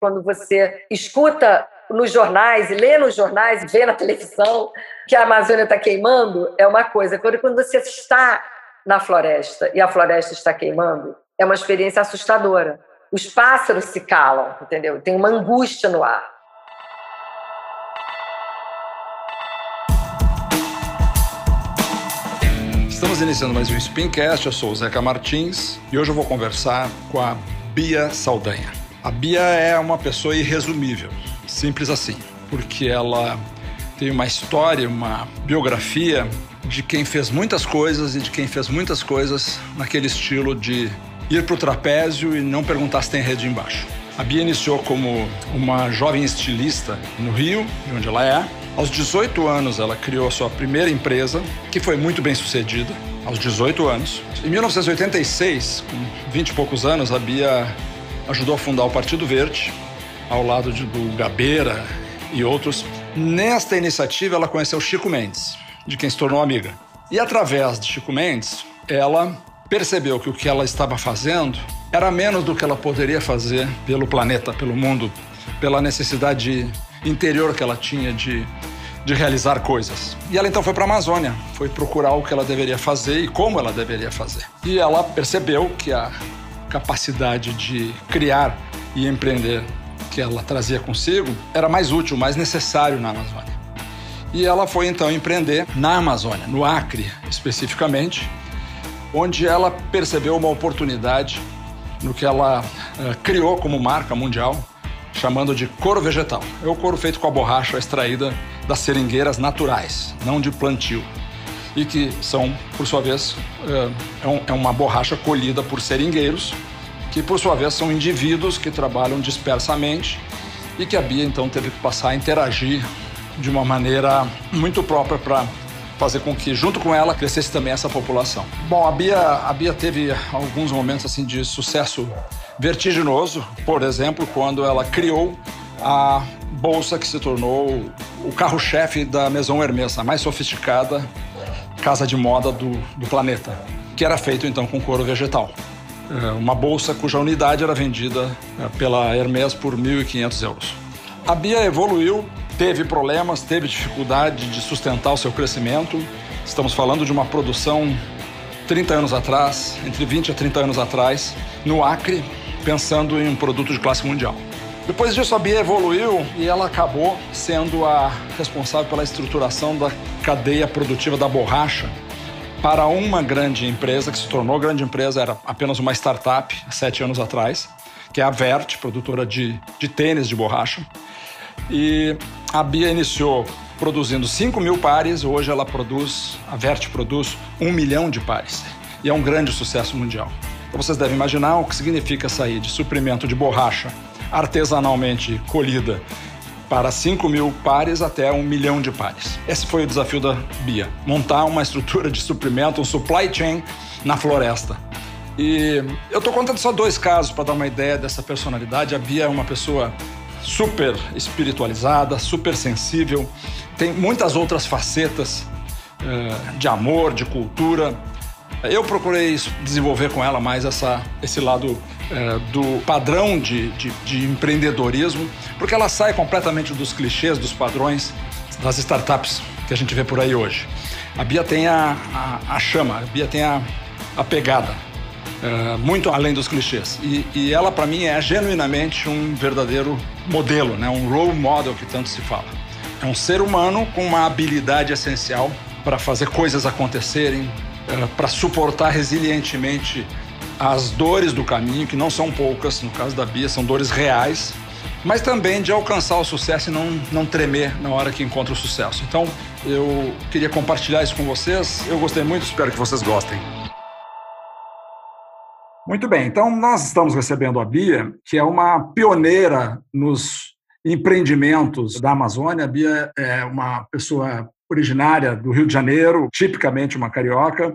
quando você escuta nos jornais, lê nos jornais, vê na televisão que a Amazônia está queimando, é uma coisa. Quando você está na floresta e a floresta está queimando, é uma experiência assustadora. Os pássaros se calam, entendeu? Tem uma angústia no ar. Estamos iniciando mais um Spincast, eu sou o Zeca Martins e hoje eu vou conversar com a Bia Saldanha. A Bia é uma pessoa irresumível, simples assim, porque ela tem uma história, uma biografia de quem fez muitas coisas e de quem fez muitas coisas naquele estilo de ir para o trapézio e não perguntar se tem rede embaixo. A Bia iniciou como uma jovem estilista no Rio, de onde ela é. Aos 18 anos, ela criou a sua primeira empresa, que foi muito bem sucedida, aos 18 anos. Em 1986, com 20 e poucos anos, a Bia ajudou a fundar o Partido Verde, ao lado de, do Gabeira e outros. Nesta iniciativa, ela conheceu Chico Mendes, de quem se tornou amiga. E através de Chico Mendes, ela percebeu que o que ela estava fazendo era menos do que ela poderia fazer pelo planeta, pelo mundo, pela necessidade interior que ela tinha de, de realizar coisas. E ela então foi para a Amazônia, foi procurar o que ela deveria fazer e como ela deveria fazer. E ela percebeu que a capacidade de criar e empreender que ela trazia consigo era mais útil, mais necessário na Amazônia. E ela foi então empreender na Amazônia, no Acre especificamente, onde ela percebeu uma oportunidade no que ela uh, criou como marca mundial, chamando de couro vegetal. É o couro feito com a borracha extraída das seringueiras naturais, não de plantio e que são, por sua vez, é, é uma borracha colhida por seringueiros, que por sua vez são indivíduos que trabalham dispersamente e que a Bia então teve que passar a interagir de uma maneira muito própria para fazer com que junto com ela crescesse também essa população. Bom, a Bia, a Bia teve alguns momentos assim de sucesso vertiginoso, por exemplo, quando ela criou a bolsa que se tornou o carro-chefe da Maison Hermès, a mais sofisticada casa de moda do, do planeta, que era feito então com couro vegetal. É, uma bolsa cuja unidade era vendida é, pela Hermès por 1.500 euros. A Bia evoluiu, teve problemas, teve dificuldade de sustentar o seu crescimento. Estamos falando de uma produção 30 anos atrás, entre 20 a 30 anos atrás, no Acre, pensando em um produto de classe mundial. Depois disso, a Bia evoluiu e ela acabou sendo a responsável pela estruturação da cadeia produtiva da borracha para uma grande empresa que se tornou grande empresa, era apenas uma startup sete anos atrás, que é a Vert, produtora de, de tênis de borracha. E a Bia iniciou produzindo 5 mil pares, hoje ela produz, a Vert produz um milhão de pares. E é um grande sucesso mundial. Então vocês devem imaginar o que significa sair de suprimento de borracha artesanalmente colhida para 5 mil pares até um milhão de pares. Esse foi o desafio da Bia: montar uma estrutura de suprimento, um supply chain na floresta. E eu estou contando só dois casos para dar uma ideia dessa personalidade. A Bia é uma pessoa super espiritualizada, super sensível, tem muitas outras facetas uh, de amor, de cultura. Eu procurei desenvolver com ela mais essa, esse lado é, do padrão de, de, de, empreendedorismo, porque ela sai completamente dos clichês, dos padrões das startups que a gente vê por aí hoje. A Bia tem a, a, a chama, a Bia tem a, a pegada, é, muito além dos clichês. E, e ela, para mim, é genuinamente um verdadeiro modelo, né? um role model que tanto se fala. É um ser humano com uma habilidade essencial para fazer coisas acontecerem, é, para suportar resilientemente as dores do caminho, que não são poucas, no caso da Bia, são dores reais, mas também de alcançar o sucesso e não, não tremer na hora que encontra o sucesso. Então, eu queria compartilhar isso com vocês. Eu gostei muito, espero que vocês gostem. Muito bem, então nós estamos recebendo a Bia, que é uma pioneira nos empreendimentos da Amazônia. A Bia é uma pessoa originária do Rio de Janeiro, tipicamente uma carioca,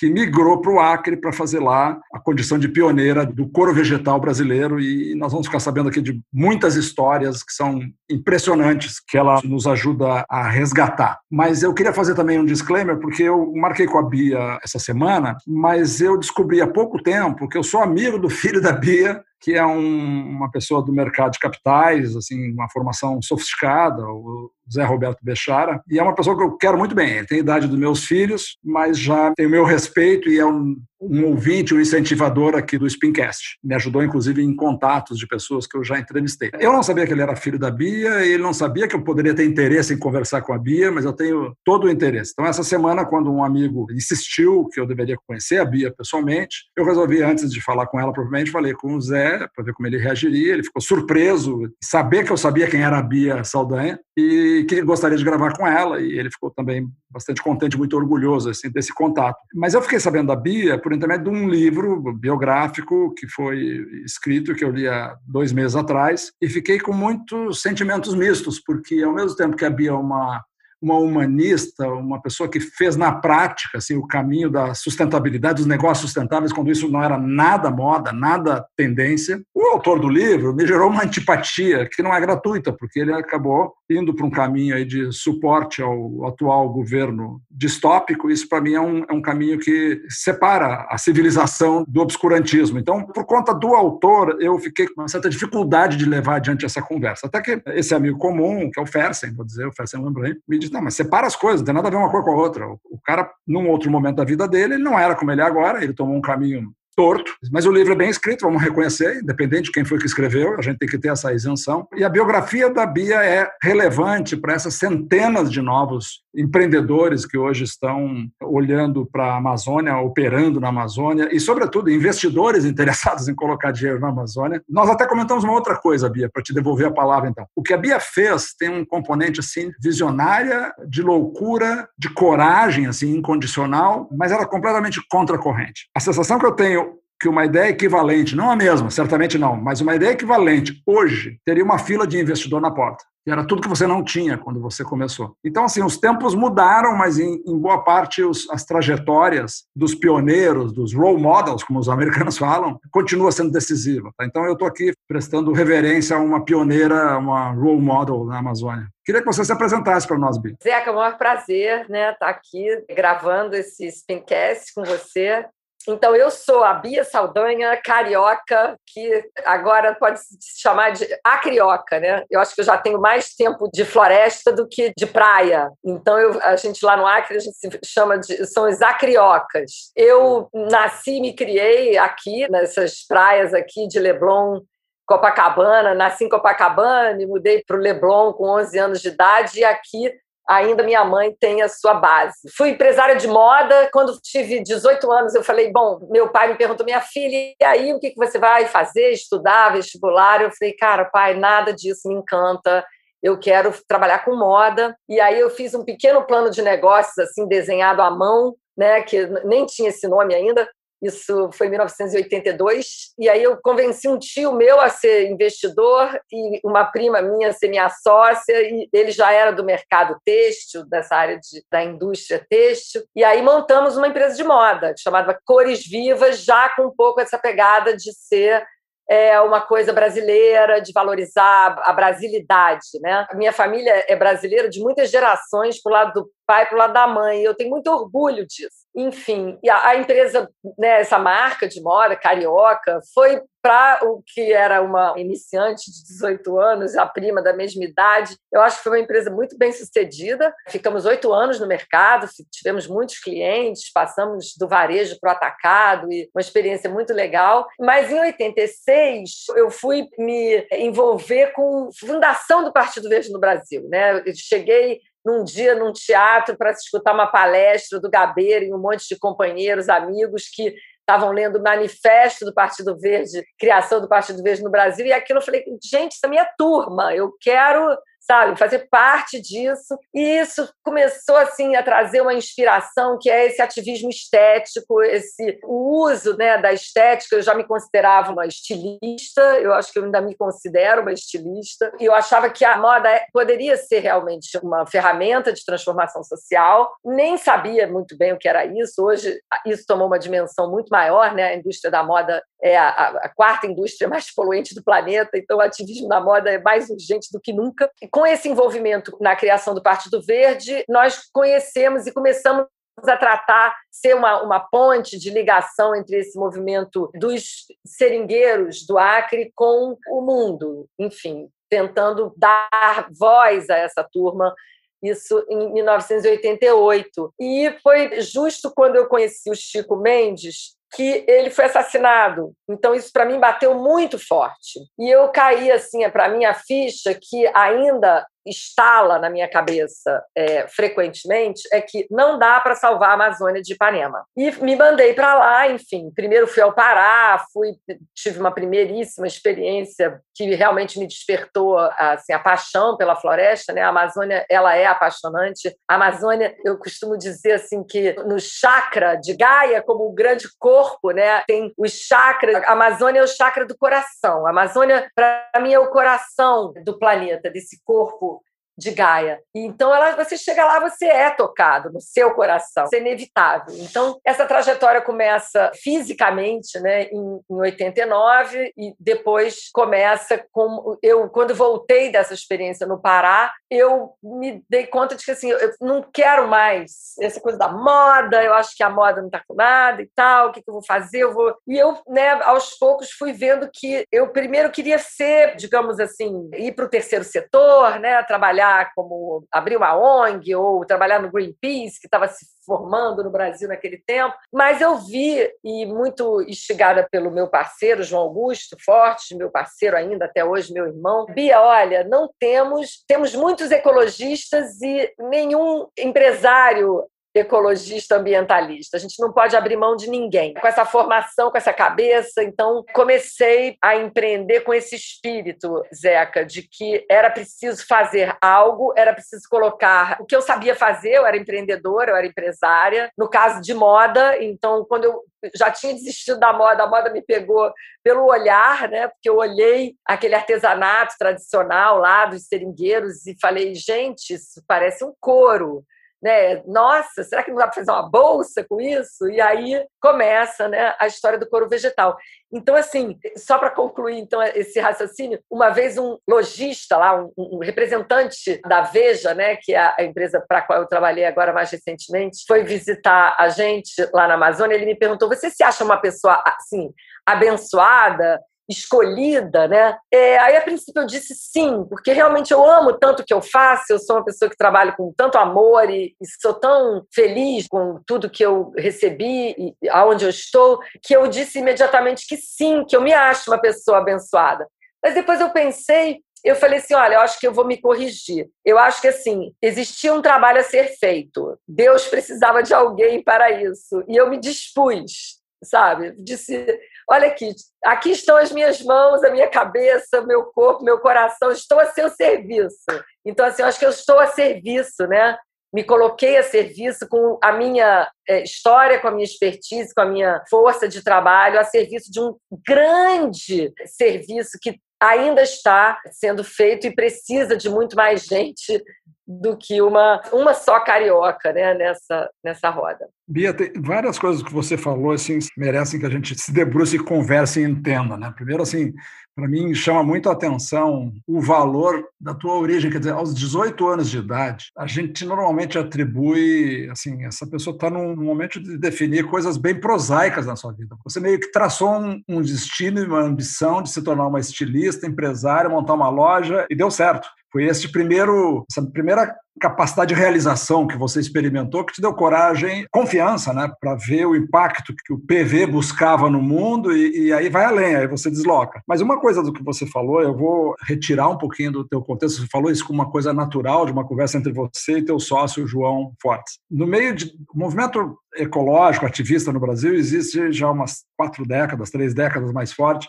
que migrou para o Acre para fazer lá a condição de pioneira do couro vegetal brasileiro e nós vamos ficar sabendo aqui de muitas histórias que são impressionantes que ela nos ajuda a resgatar. Mas eu queria fazer também um disclaimer porque eu marquei com a Bia essa semana, mas eu descobri há pouco tempo que eu sou amigo do filho da Bia que é um, uma pessoa do mercado de capitais, assim, uma formação sofisticada, o Zé Roberto Bechara, e é uma pessoa que eu quero muito bem. Ele tem a idade dos meus filhos, mas já tem o meu respeito e é um, um ouvinte, um incentivador aqui do Spincast. Me ajudou, inclusive, em contatos de pessoas que eu já entrevistei. Eu não sabia que ele era filho da Bia, ele não sabia que eu poderia ter interesse em conversar com a Bia, mas eu tenho todo o interesse. Então, essa semana, quando um amigo insistiu que eu deveria conhecer a Bia pessoalmente, eu resolvi, antes de falar com ela, provavelmente, falei com o Zé para ver como ele reagiria. Ele ficou surpreso, saber que eu sabia quem era a Bia Saldanha e que gostaria de gravar com ela. E ele ficou também bastante contente, muito orgulhoso assim, desse contato. Mas eu fiquei sabendo da Bia por intermédio de um livro biográfico que foi escrito, que eu li há dois meses atrás, e fiquei com muitos sentimentos mistos, porque ao mesmo tempo que a Bia é uma uma humanista, uma pessoa que fez na prática assim, o caminho da sustentabilidade, dos negócios sustentáveis, quando isso não era nada moda, nada tendência. O autor do livro me gerou uma antipatia que não é gratuita, porque ele acabou indo para um caminho aí de suporte ao atual governo distópico. Isso, para mim, é um, é um caminho que separa a civilização do obscurantismo. Então, por conta do autor, eu fiquei com uma certa dificuldade de levar adiante essa conversa. Até que esse amigo comum, que é o Fersen, vou dizer, o Fersen Lembrei, me disse, não, mas separa as coisas, não tem nada a ver uma coisa com a outra. O cara, num outro momento da vida dele, ele não era como ele é agora, ele tomou um caminho torto, mas o livro é bem escrito, vamos reconhecer, independente de quem foi que escreveu, a gente tem que ter essa isenção. E a biografia da Bia é relevante para essas centenas de novos empreendedores que hoje estão olhando para a Amazônia, operando na Amazônia e, sobretudo, investidores interessados em colocar dinheiro na Amazônia. Nós até comentamos uma outra coisa, Bia, para te devolver a palavra então. O que a Bia fez tem um componente assim visionária, de loucura, de coragem assim incondicional, mas era completamente contra a corrente. A sensação que eu tenho que uma ideia equivalente, não a mesma, certamente não, mas uma ideia equivalente hoje teria uma fila de investidor na porta. E era tudo que você não tinha quando você começou. Então, assim, os tempos mudaram, mas em, em boa parte os, as trajetórias dos pioneiros, dos role models, como os americanos falam, continua sendo decisiva. Tá? Então, eu estou aqui prestando reverência a uma pioneira, uma role model na Amazônia. Queria que você se apresentasse para nós, Bia. Zeca, é um maior prazer né, estar tá aqui gravando esse Spincast com você. Então, eu sou a Bia Saldanha, carioca, que agora pode se chamar de acrioca, né? Eu acho que eu já tenho mais tempo de floresta do que de praia. Então, eu, a gente lá no Acre, a gente se chama de. são os acriocas. Eu nasci e me criei aqui, nessas praias aqui de Leblon, Copacabana, nasci em Copacabana, me mudei para o Leblon com 11 anos de idade e aqui ainda minha mãe tem a sua base. Fui empresária de moda, quando tive 18 anos eu falei, bom, meu pai me perguntou, minha filha, e aí o que você vai fazer, estudar, vestibular? Eu falei, cara, pai, nada disso me encanta, eu quero trabalhar com moda. E aí eu fiz um pequeno plano de negócios, assim, desenhado à mão, né, que nem tinha esse nome ainda, isso foi em 1982. E aí eu convenci um tio meu a ser investidor e uma prima minha a ser minha sócia. E ele já era do mercado têxtil, dessa área de, da indústria têxtil. E aí montamos uma empresa de moda chamada Cores Vivas, já com um pouco essa pegada de ser é uma coisa brasileira, de valorizar a brasilidade. Né? A minha família é brasileira de muitas gerações, para o lado do pai, para o lado da mãe, e eu tenho muito orgulho disso. Enfim, a, empresa, né, essa marca de moda, Carioca, foi para o que era uma iniciante de 18 anos, a prima da mesma idade. Eu acho que foi uma empresa muito bem sucedida. Ficamos oito anos no mercado, tivemos muitos clientes, passamos do varejo para o atacado e uma experiência muito legal. Mas em 86 eu fui me envolver com fundação do Partido Verde no Brasil. Né? Cheguei num dia num teatro para escutar uma palestra do Gabeira e um monte de companheiros, amigos que estavam lendo o manifesto do Partido Verde, criação do Partido Verde no Brasil, e aquilo eu falei, gente, essa é minha turma, eu quero sabe, fazer parte disso. E isso começou assim a trazer uma inspiração que é esse ativismo estético, esse o uso, né, da estética. Eu já me considerava uma estilista, eu acho que eu ainda me considero uma estilista. E eu achava que a moda poderia ser realmente uma ferramenta de transformação social. Nem sabia muito bem o que era isso. Hoje isso tomou uma dimensão muito maior, né? A indústria da moda é a, a, quarta indústria mais poluente do planeta, então o ativismo na moda é mais urgente do que nunca. Com esse envolvimento na criação do Partido Verde, nós conhecemos e começamos a tratar, ser uma, uma ponte de ligação entre esse movimento dos seringueiros do Acre com o mundo, enfim, tentando dar voz a essa turma isso em 1988. E foi justo quando eu conheci o Chico Mendes que ele foi assassinado. Então isso para mim bateu muito forte. E eu caí assim, para mim a ficha que ainda instala na minha cabeça é, frequentemente é que não dá para salvar a Amazônia de Ipanema. E me mandei para lá, enfim. Primeiro fui ao Pará, fui tive uma primeiríssima experiência que realmente me despertou assim a paixão pela floresta, né? A Amazônia, ela é apaixonante. A Amazônia, eu costumo dizer assim que no chakra de Gaia, como o grande corpo, né? Tem os chakras. A Amazônia é o chakra do coração. A Amazônia para mim é o coração do planeta, desse corpo de Gaia. Então, ela, você chega lá, você é tocado no seu coração, isso é inevitável. Então, essa trajetória começa fisicamente, né, em, em 89 e depois começa com eu quando voltei dessa experiência no Pará, eu me dei conta de que assim, eu não quero mais essa coisa da moda, eu acho que a moda não está com nada e tal, o que, que eu vou fazer? Eu vou e eu, né, aos poucos fui vendo que eu primeiro queria ser, digamos assim, ir para o terceiro setor, né, trabalhar como abrir uma ONG ou trabalhar no Greenpeace, que estava se formando no Brasil naquele tempo, mas eu vi, e muito instigada pelo meu parceiro, João Augusto Forte, meu parceiro ainda até hoje, meu irmão, Bia, olha, não temos, temos muitos ecologistas e nenhum empresário ecologista ambientalista. A gente não pode abrir mão de ninguém. Com essa formação, com essa cabeça, então comecei a empreender com esse espírito, Zeca, de que era preciso fazer algo, era preciso colocar o que eu sabia fazer, eu era empreendedora, eu era empresária, no caso de moda, então quando eu já tinha desistido da moda, a moda me pegou pelo olhar, né? Porque eu olhei aquele artesanato tradicional lá dos seringueiros e falei, gente, isso parece um couro né? Nossa, será que não dá para fazer uma bolsa com isso? E aí começa, né, a história do couro vegetal. Então, assim, só para concluir então esse raciocínio, uma vez um lojista lá, um, um representante da Veja, né, que é a empresa para a qual eu trabalhei agora mais recentemente, foi visitar a gente lá na Amazônia. Ele me perguntou: "Você se acha uma pessoa assim abençoada?" Escolhida, né? É, aí, a princípio, eu disse sim, porque realmente eu amo tanto o que eu faço, eu sou uma pessoa que trabalho com tanto amor e, e sou tão feliz com tudo que eu recebi e aonde eu estou, que eu disse imediatamente que sim, que eu me acho uma pessoa abençoada. Mas depois eu pensei, eu falei assim: olha, eu acho que eu vou me corrigir. Eu acho que assim, existia um trabalho a ser feito. Deus precisava de alguém para isso. E eu me dispus, sabe? Disse: olha aqui, aqui estão as minhas mãos, a minha cabeça, meu corpo, meu coração, estou a seu serviço. Então, assim, eu acho que eu estou a serviço, né? Me coloquei a serviço com a minha é, história, com a minha expertise, com a minha força de trabalho, a serviço de um grande serviço que ainda está sendo feito e precisa de muito mais gente do que uma, uma só carioca né, nessa, nessa roda. Bia, tem várias coisas que você falou assim merecem que a gente se debruce e converse e entenda. Né? Primeiro, assim, para mim chama muito a atenção o valor da tua origem, quer dizer, aos 18 anos de idade, a gente normalmente atribui, assim, essa pessoa está num momento de definir coisas bem prosaicas na sua vida. Você meio que traçou um, um destino e uma ambição de se tornar uma estilista, empresária, montar uma loja e deu certo. Foi esse primeiro, essa primeira capacidade de realização que você experimentou que te deu coragem, confiança, né, para ver o impacto que o PV buscava no mundo e, e, aí vai além, aí você desloca. Mas uma coisa do que você falou, eu vou retirar um pouquinho do teu contexto, você falou isso como uma coisa natural de uma conversa entre você e teu sócio João Fortes. No meio de movimento ecológico, ativista no Brasil, existe já umas quatro décadas, três décadas mais forte,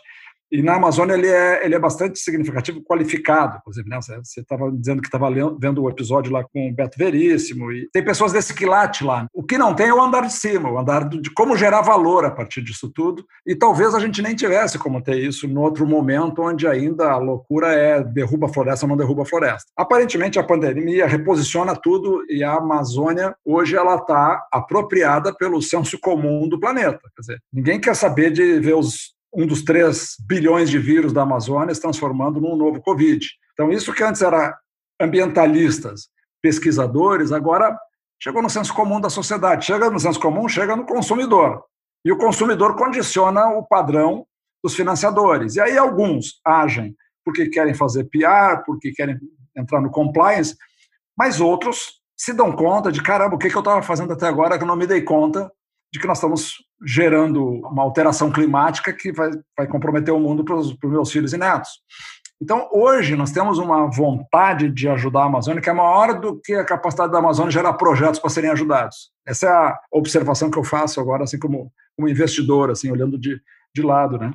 e na Amazônia ele é, ele é bastante significativo, qualificado, inclusive. Né? Você estava dizendo que estava vendo o episódio lá com o Beto Veríssimo, e tem pessoas desse quilate lá. O que não tem é o andar de cima, o andar de como gerar valor a partir disso tudo. E talvez a gente nem tivesse como ter isso no outro momento, onde ainda a loucura é derruba a floresta ou não derruba a floresta. Aparentemente a pandemia reposiciona tudo e a Amazônia hoje ela está apropriada pelo senso comum do planeta. Quer dizer, ninguém quer saber de ver os um dos 3 bilhões de vírus da Amazônia se transformando num novo Covid. Então, isso que antes era ambientalistas, pesquisadores, agora chegou no senso comum da sociedade. Chega no senso comum, chega no consumidor. E o consumidor condiciona o padrão dos financiadores. E aí alguns agem porque querem fazer PR, porque querem entrar no compliance, mas outros se dão conta de caramba, o que eu estava fazendo até agora que eu não me dei conta de que nós estamos gerando uma alteração climática que vai, vai comprometer o mundo para os meus filhos e netos. Então, hoje, nós temos uma vontade de ajudar a Amazônia que é maior do que a capacidade da Amazônia gerar projetos para serem ajudados. Essa é a observação que eu faço agora, assim como, como investidor, assim, olhando de, de lado. Né?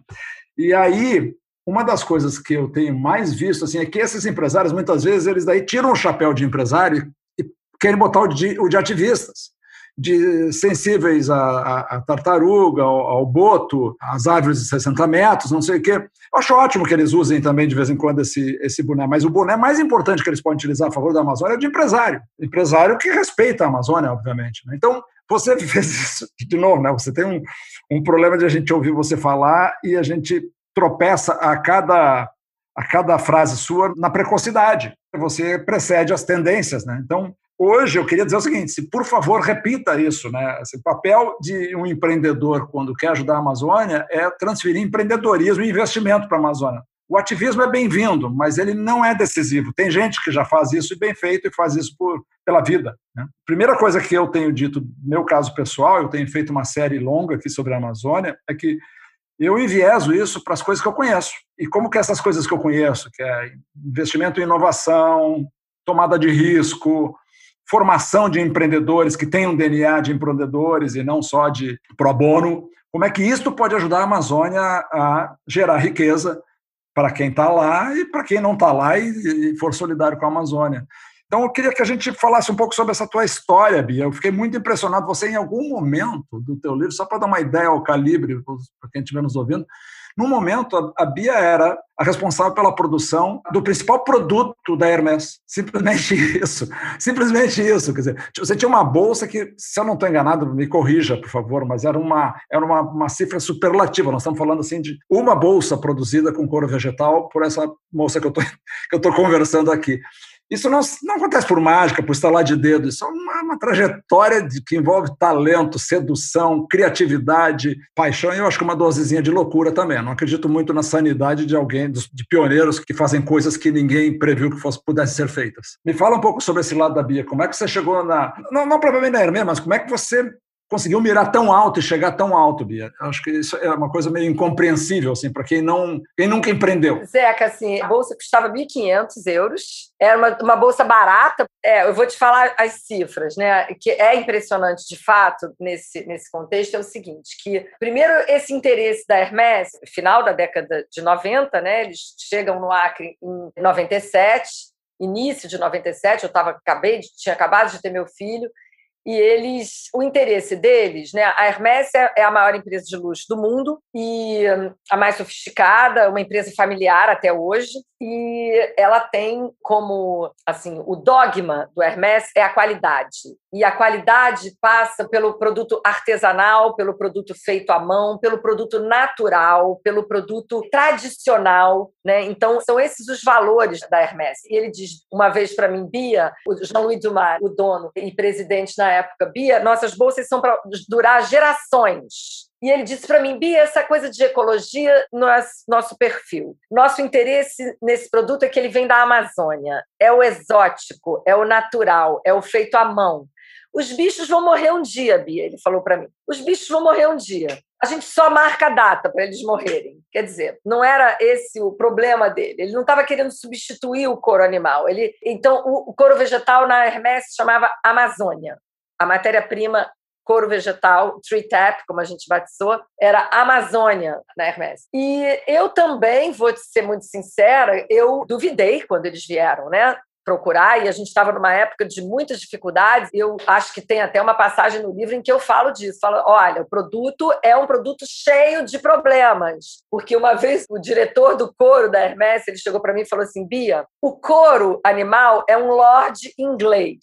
E aí, uma das coisas que eu tenho mais visto assim, é que esses empresários, muitas vezes, eles daí tiram o chapéu de empresário e querem botar o de, o de ativistas de sensíveis à, tartaruga, ao, ao, boto, às árvores de 60 metros, não sei o quê. Eu acho ótimo que eles usem também de vez em quando esse, esse boné, mas o boné mais importante que eles podem utilizar a favor da Amazônia é de empresário. Empresário que respeita a Amazônia, obviamente. Né? Então, você fez isso de novo, né? Você tem um, um problema de a gente ouvir você falar e a gente tropeça a cada a cada frase sua na precocidade. Você precede as tendências, né? Então, Hoje eu queria dizer o seguinte: se por favor repita isso, né? o papel de um empreendedor quando quer ajudar a Amazônia é transferir empreendedorismo e investimento para a Amazônia. O ativismo é bem-vindo, mas ele não é decisivo. Tem gente que já faz isso e bem feito e faz isso por, pela vida. Né? Primeira coisa que eu tenho dito, meu caso pessoal, eu tenho feito uma série longa aqui sobre a Amazônia, é que eu envieso isso para as coisas que eu conheço. E como que essas coisas que eu conheço, que é investimento em inovação, tomada de risco, formação de empreendedores que tenham DNA de empreendedores e não só de pro bono. Como é que isto pode ajudar a Amazônia a gerar riqueza para quem está lá e para quem não está lá e, e for solidário com a Amazônia? Então, eu queria que a gente falasse um pouco sobre essa tua história, Bia. Eu fiquei muito impressionado. Você, em algum momento do teu livro, só para dar uma ideia ao calibre, para quem estiver nos ouvindo, no momento, a Bia era a responsável pela produção do principal produto da Hermes. Simplesmente isso. Simplesmente isso. Quer dizer, você tinha uma bolsa que, se eu não estou enganado, me corrija, por favor, mas era uma, era uma, uma cifra superlativa. Nós estamos falando assim de uma bolsa produzida com couro vegetal por essa moça que eu estou conversando aqui. Isso não, não acontece por mágica, por estalar de dedo, isso é uma, uma trajetória de, que envolve talento, sedução, criatividade, paixão e eu acho que uma dosezinha de loucura também. não acredito muito na sanidade de alguém, de pioneiros que fazem coisas que ninguém previu que fosse, pudessem ser feitas. Me fala um pouco sobre esse lado da Bia, como é que você chegou na. Não, não provavelmente na Hermê, mas como é que você conseguiu mirar tão alto e chegar tão alto, Bia. Acho que isso é uma coisa meio incompreensível assim para quem não, quem nunca empreendeu. Zeca, assim, a bolsa custava 1.500 euros. Era uma, uma bolsa barata. É, eu vou te falar as cifras, né? Que é impressionante de fato nesse nesse contexto é o seguinte, que primeiro esse interesse da Hermès, final da década de 90, né? Eles chegam no Acre em 97, início de 97, eu tava acabei de, tinha acabado de ter meu filho e eles, o interesse deles, né? A Hermès é, é a maior empresa de luxo do mundo e hum, a mais sofisticada, uma empresa familiar até hoje, e ela tem como, assim, o dogma do Hermès é a qualidade. E a qualidade passa pelo produto artesanal, pelo produto feito à mão, pelo produto natural, pelo produto tradicional, né? Então, são esses os valores da Hermès. E ele diz uma vez para mim, Bia, o Jean-Louis Dumas, o dono e presidente na época, Bia, nossas bolsas são para durar gerações. E ele disse para mim, Bia, essa coisa de ecologia não é nosso perfil. Nosso interesse nesse produto é que ele vem da Amazônia. É o exótico, é o natural, é o feito à mão. Os bichos vão morrer um dia, Bia, ele falou para mim. Os bichos vão morrer um dia. A gente só marca a data para eles morrerem. Quer dizer, não era esse o problema dele. Ele não estava querendo substituir o couro animal. Ele, então, o, couro vegetal na Hermès chamava Amazônia. A matéria-prima couro vegetal, tree tap, como a gente batizou, era Amazônia na Hermès. E eu também, vou ser muito sincera, eu duvidei quando eles vieram, né? procurar, e a gente estava numa época de muitas dificuldades. Eu acho que tem até uma passagem no livro em que eu falo disso. Falo, olha, o produto é um produto cheio de problemas. Porque uma vez o diretor do couro da Hermès, ele chegou para mim e falou assim, Bia, o couro animal é um lord inglês.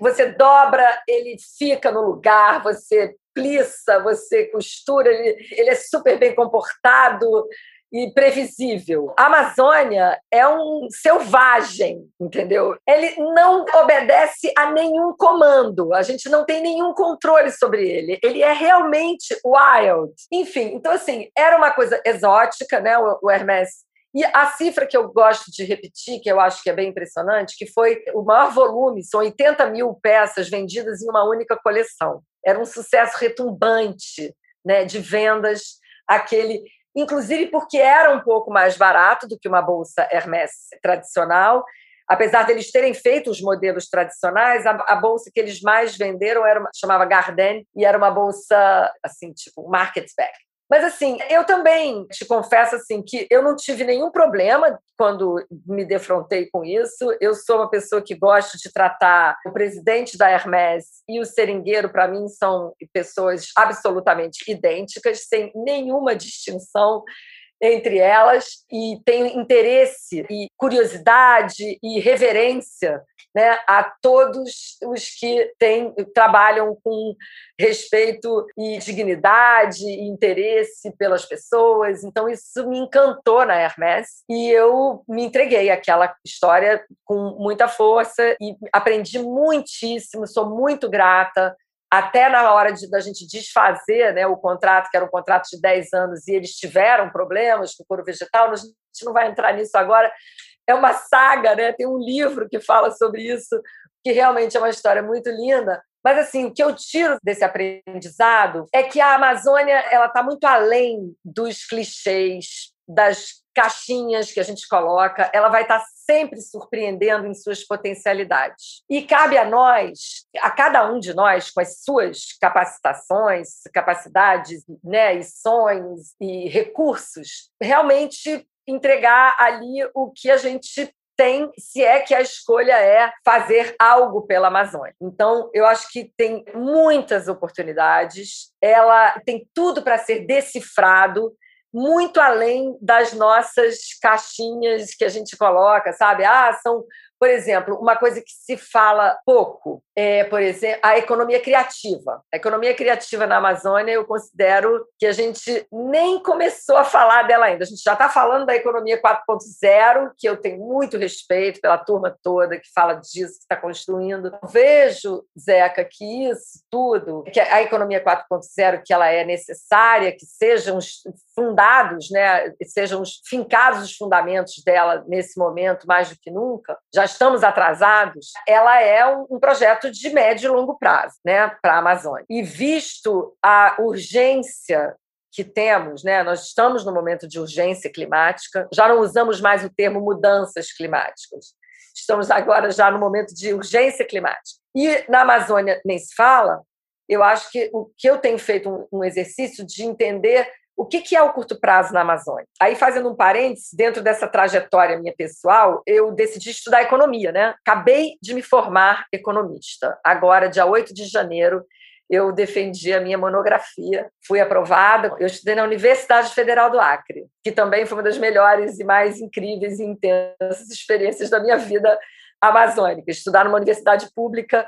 Você dobra, ele fica no lugar, você plissa, você costura, ele, ele é super bem comportado, e previsível. A Amazônia é um selvagem, entendeu? Ele não obedece a nenhum comando. A gente não tem nenhum controle sobre ele. Ele é realmente wild. Enfim, então assim, era uma coisa exótica, né? O Hermès e a cifra que eu gosto de repetir, que eu acho que é bem impressionante, que foi o maior volume, são 80 mil peças vendidas em uma única coleção. Era um sucesso retumbante né, de vendas, aquele, inclusive porque era um pouco mais barato do que uma bolsa Hermès tradicional. Apesar deles terem feito os modelos tradicionais, a, a bolsa que eles mais venderam era uma, chamava Garden e era uma bolsa assim, tipo market spec. Mas assim, eu também te confesso assim que eu não tive nenhum problema quando me defrontei com isso. Eu sou uma pessoa que gosta de tratar o presidente da Hermès e o seringueiro para mim são pessoas absolutamente idênticas, sem nenhuma distinção entre elas e tenho interesse e curiosidade e reverência né, a todos os que têm, trabalham com respeito e dignidade e interesse pelas pessoas. Então, isso me encantou na Hermès e eu me entreguei àquela história com muita força e aprendi muitíssimo, sou muito grata até na hora de, da gente desfazer né, o contrato, que era um contrato de 10 anos, e eles tiveram problemas com o couro vegetal, a gente não vai entrar nisso agora. É uma saga, né? tem um livro que fala sobre isso, que realmente é uma história muito linda. Mas assim, o que eu tiro desse aprendizado é que a Amazônia ela está muito além dos clichês, das caixinhas que a gente coloca, ela vai estar sempre surpreendendo em suas potencialidades. E cabe a nós, a cada um de nós, com as suas capacitações, capacidades, né, e sonhos e recursos, realmente entregar ali o que a gente tem, se é que a escolha é fazer algo pela Amazônia. Então, eu acho que tem muitas oportunidades, ela tem tudo para ser decifrado muito além das nossas caixinhas que a gente coloca, sabe? Ah, são por exemplo, uma coisa que se fala pouco é, por exemplo, a economia criativa. A economia criativa na Amazônia, eu considero que a gente nem começou a falar dela ainda. A gente já está falando da economia 4.0, que eu tenho muito respeito pela turma toda que fala disso, que está construindo. Vejo, Zeca, que isso tudo, que a economia 4.0, que ela é necessária, que sejam fundados, né, sejam fincados os fundamentos dela nesse momento mais do que nunca, já estamos atrasados, ela é um, projeto de médio e longo prazo né, para a Amazônia. E visto a urgência que temos, né? Nós estamos no momento de urgência climática, já não usamos mais o termo mudanças climáticas. Estamos agora já no momento de urgência climática. E na Amazônia nem se fala. Eu acho que o que eu tenho feito um, um exercício de entender o que, que é o curto prazo na Amazônia? Aí, fazendo um parênteses, dentro dessa trajetória minha pessoal, eu decidi estudar economia, né? Acabei de me formar economista. Agora, dia 8 de janeiro, eu defendi a minha monografia, fui aprovada. Eu estudei na Universidade Federal do Acre, que também foi uma das melhores e mais incríveis e intensas experiências da minha vida amazônica. Estudar numa universidade pública,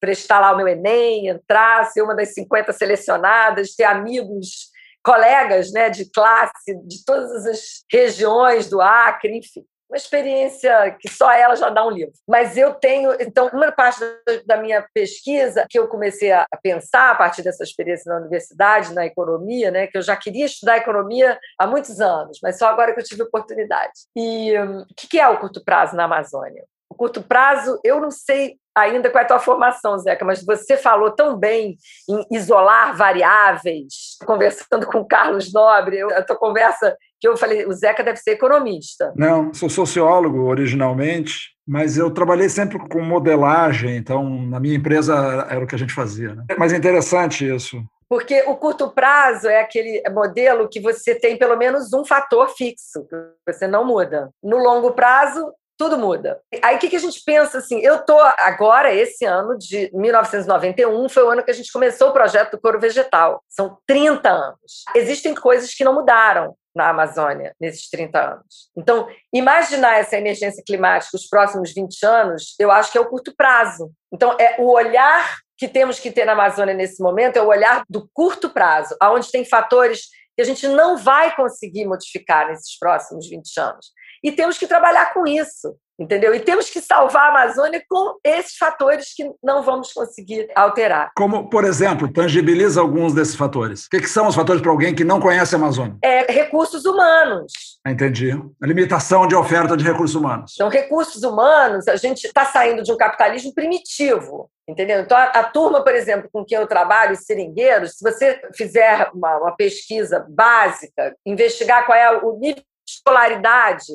prestar lá o meu Enem, entrar, ser uma das 50 selecionadas, ter amigos colegas né, de classe de todas as regiões do Acre, enfim. Uma experiência que só ela já dá um livro. Mas eu tenho, então, uma parte da minha pesquisa que eu comecei a pensar a partir dessa experiência na universidade, na economia, né, que eu já queria estudar economia há muitos anos, mas só agora que eu tive oportunidade. E hum, o que é o curto prazo na Amazônia? O curto prazo, eu não sei ainda com a tua formação, Zeca, mas você falou tão bem em isolar variáveis, conversando com o Carlos Nobre, a tua conversa que eu falei, o Zeca deve ser economista. Não, sou sociólogo originalmente, mas eu trabalhei sempre com modelagem, então na minha empresa era o que a gente fazia. Né? Mas é interessante isso. Porque o curto prazo é aquele modelo que você tem pelo menos um fator fixo, que você não muda. No longo prazo, tudo muda. Aí o que, que a gente pensa assim? Eu tô agora, esse ano de 1991, foi o ano que a gente começou o projeto do couro vegetal. São 30 anos. Existem coisas que não mudaram na Amazônia nesses 30 anos. Então, imaginar essa emergência climática os próximos 20 anos, eu acho que é o curto prazo. Então, é o olhar que temos que ter na Amazônia nesse momento é o olhar do curto prazo, aonde tem fatores que a gente não vai conseguir modificar nesses próximos 20 anos. E temos que trabalhar com isso entendeu? E temos que salvar a Amazônia com esses fatores que não vamos conseguir alterar. Como, por exemplo, tangibiliza alguns desses fatores. O que, que são os fatores para alguém que não conhece a Amazônia? É recursos humanos. Entendi. A limitação de oferta de recursos humanos. Então, recursos humanos, a gente está saindo de um capitalismo primitivo. Entendeu? Então, a, a, turma, por exemplo, com quem eu trabalho, os seringueiros, se você fizer uma, uma pesquisa básica, investigar qual é o nível de escolaridade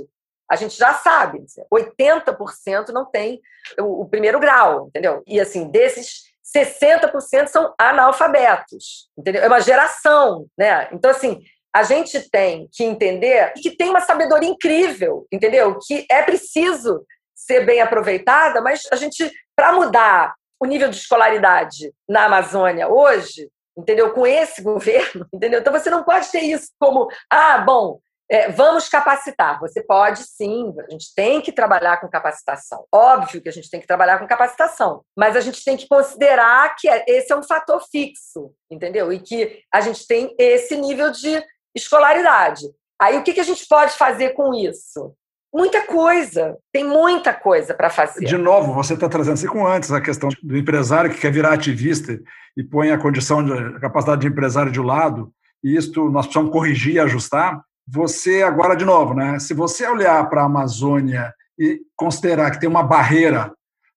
a gente já sabe, 80% não tem o, o, primeiro grau, entendeu? E assim, desses 60% são analfabetos, entendeu? É uma geração, né? Então assim, a gente tem que entender que tem uma sabedoria incrível, entendeu? Que é preciso ser bem aproveitada, mas a gente para mudar o nível de escolaridade na Amazônia hoje, entendeu? Com esse governo, entendeu? Então você não pode ter isso como, ah, bom, é, vamos capacitar. Você pode sim, a gente tem que trabalhar com capacitação. Óbvio que a gente tem que trabalhar com capacitação, mas a gente tem que considerar que é, esse é um fator fixo, entendeu? E que a gente tem esse nível de escolaridade. Aí o que, que a gente pode fazer com isso? Muita coisa, tem muita coisa para fazer. De novo, você está trazendo assim como antes a questão do empresário que quer virar ativista e põe a condição de a capacidade de empresário de lado, e isto nós precisamos corrigir e ajustar você agora de novo, né? Se você olhar para a Amazônia e considerar que tem uma barreira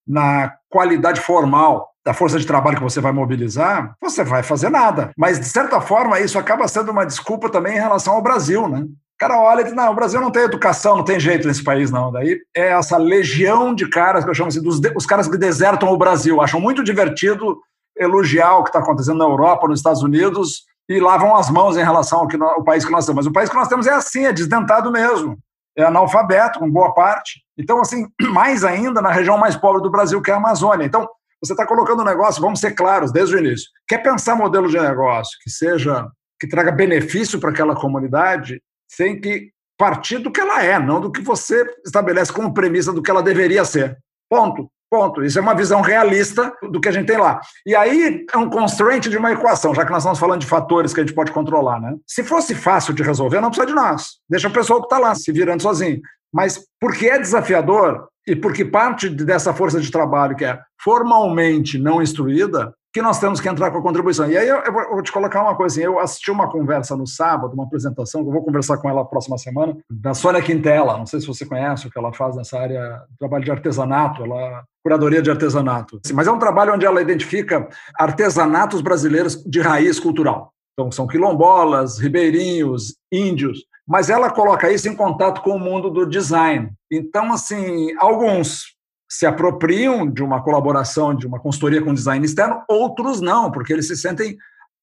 na qualidade formal da força de trabalho que você vai mobilizar, você vai fazer nada. Mas de certa forma isso acaba sendo uma desculpa também em relação ao Brasil, né? O cara olha e diz, não, o Brasil não tem educação, não tem jeito nesse país, não. Daí é essa legião de caras que eu chamo assim, dos, os caras que desertam o Brasil, acham muito divertido elogiar o que está acontecendo na Europa, nos Estados Unidos, e lavam as mãos em relação ao, que ao país que nós temos. Mas o país que nós temos é assim, é desdentado mesmo. É analfabeto, com boa parte. Então, assim, mais ainda na região mais pobre do Brasil, que é a Amazônia. Então, você está colocando um negócio, vamos ser claros desde o início. Quer pensar modelo de negócio que seja, que traga benefício para aquela comunidade, tem que partir do que ela é, não do que você estabelece como premissa do que ela deveria ser. Ponto. Ponto. Isso é uma visão realista do que a gente tem lá. E aí é um constraint de uma equação, já que nós estamos falando de fatores que a gente pode controlar. Né? Se fosse fácil de resolver, não precisa de nós. Deixa a pessoa que está lá se virando sozinho. Mas porque é desafiador e porque parte dessa força de trabalho que é formalmente não instruída, que nós temos que entrar com a contribuição. E aí eu, eu, vou te colocar uma coisa assim, eu assisti uma conversa no sábado, uma apresentação, que eu vou conversar com ela próxima semana, da Sônia Quintela, não sei se você conhece o que ela faz nessa área, trabalho de artesanato, ela curadoria de artesanato. Mas é um trabalho onde ela identifica artesanatos brasileiros de raiz cultural. Então são quilombolas, ribeirinhos, índios, mas ela coloca isso em contato com o mundo do design. Então, assim, alguns se apropriam de uma colaboração, de uma consultoria com design externo, outros não, porque eles se sentem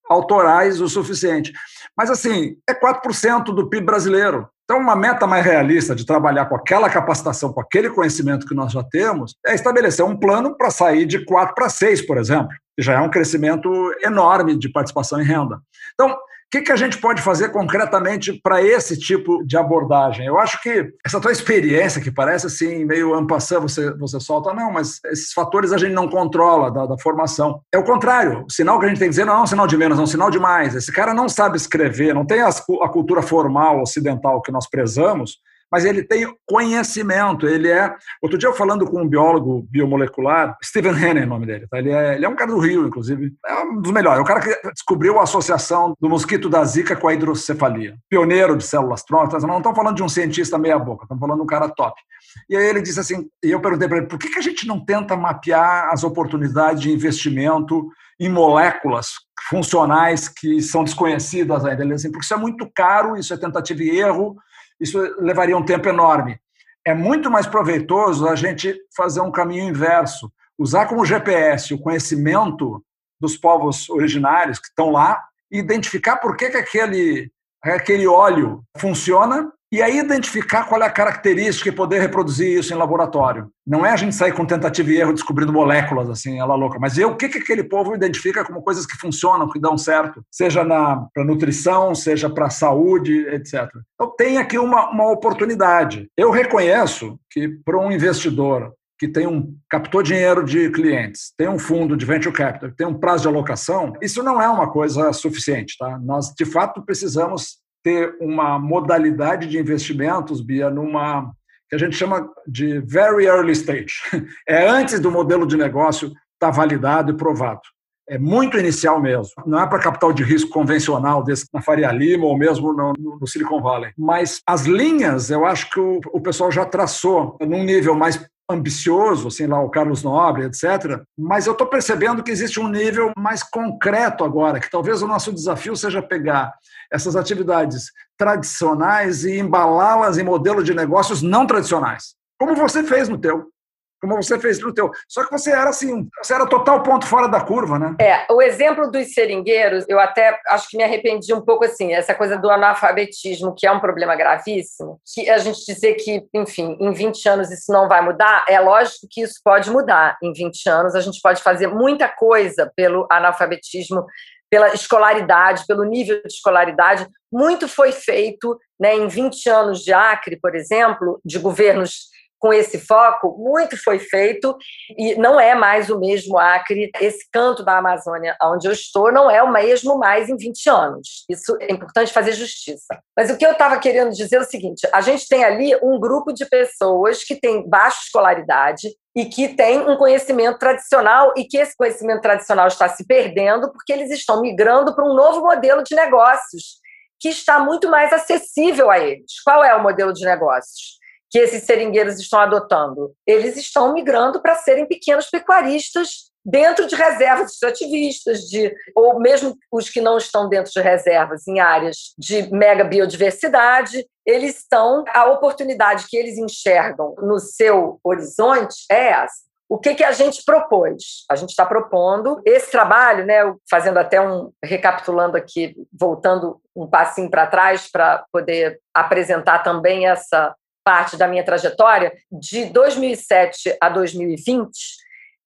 autorais o suficiente. Mas, assim, é 4% do PIB brasileiro. Então, uma meta mais realista de trabalhar com aquela capacitação, com aquele conhecimento que nós já temos, é estabelecer um plano para sair de 4 para 6, por exemplo, já é um crescimento enorme de participação em renda. Então, o que, que a gente pode fazer concretamente para esse tipo de abordagem? Eu acho que essa tua experiência, que parece assim, meio ampassando, você, você solta, não, mas esses fatores a gente não controla da, da, formação. É o contrário. O sinal que a gente tem que dizer não é um sinal de menos, é um sinal de mais. Esse cara não sabe escrever, não tem a cultura formal ocidental que nós prezamos, mas ele tem conhecimento. Ele é. Outro dia eu falando com um biólogo biomolecular, Stephen Henning é o nome dele, tá? ele, é, ele é um cara do Rio, inclusive, é um dos melhores. É o cara que descobriu a associação do mosquito da Zika com a hidrocefalia. Pioneiro de células tronco. Não estamos falando de um cientista meia-boca, estamos falando de um cara top. E aí ele disse assim, e eu perguntei para ele, por que, que a gente não tenta mapear as oportunidades de investimento em moléculas funcionais que são desconhecidas ainda? Ele disse assim, porque isso é muito caro, isso é tentativa e erro, isso levaria um tempo enorme. É muito mais proveitoso a gente fazer um caminho inverso, usar como GPS o conhecimento dos povos originários que estão lá e identificar por que, que aquele, aquele óleo funciona e aí identificar qual é a característica e poder reproduzir isso em laboratório. Não é a gente sair com tentativa e erro descobrindo moléculas assim, ela louca, mas ver o que, que aquele povo identifica como coisas que funcionam, que dão certo, seja para nutrição, seja para saúde, etc. Então tem aqui uma, uma oportunidade. Eu reconheço que para um investidor que tem um captou dinheiro de clientes, tem um fundo de venture capital, tem um prazo de alocação, isso não é uma coisa suficiente, tá? Nós de fato precisamos ter uma modalidade de investimentos, Bia, numa que a gente chama de very early stage. É antes do modelo de negócio estar tá validado e provado. É muito inicial mesmo. Não é para capital de risco convencional, desse na Faria Lima ou mesmo no, no Silicon Valley. Mas as linhas, eu acho que o, o pessoal já traçou num nível mais ambicioso, assim lá o Carlos Nobre, etc. Mas eu estou percebendo que existe um nível mais concreto agora, que talvez o nosso desafio seja pegar essas atividades tradicionais e embalá-las em modelos de negócios não tradicionais, como você fez no teu como você fez no teu. Só que você era assim, você era total ponto fora da curva, né? É, o exemplo dos seringueiros, eu até acho que me arrependi um pouco assim, essa coisa do analfabetismo, que é um problema gravíssimo, que a gente dizer que, enfim, em 20 anos isso não vai mudar, é lógico que isso pode mudar. Em 20 anos a gente pode fazer muita coisa pelo analfabetismo pela escolaridade, pelo nível de escolaridade. Muito foi feito né, em 20 anos de Acre, por exemplo, de governos com esse foco, muito foi feito e não é mais o mesmo Acre. Esse canto da Amazônia onde eu estou não é o mesmo mais em 20 anos. Isso é importante fazer justiça. Mas o que eu estava querendo dizer é o seguinte: a gente tem ali um grupo de pessoas que tem baixa escolaridade e que tem um conhecimento tradicional e que esse conhecimento tradicional está se perdendo porque eles estão migrando para um novo modelo de negócios que está muito mais acessível a eles. Qual é o modelo de negócios? Que esses seringueiros estão adotando? Eles estão migrando para serem pequenos pecuaristas dentro de reservas extrativistas, de, ou mesmo os que não estão dentro de reservas, em áreas de mega biodiversidade, eles estão. A oportunidade que eles enxergam no seu horizonte é essa. O que, que a gente propôs? A gente está propondo esse trabalho, né, fazendo até um, recapitulando aqui, voltando um passinho para trás para poder apresentar também essa parte da minha trajetória, de 2007 a 2020,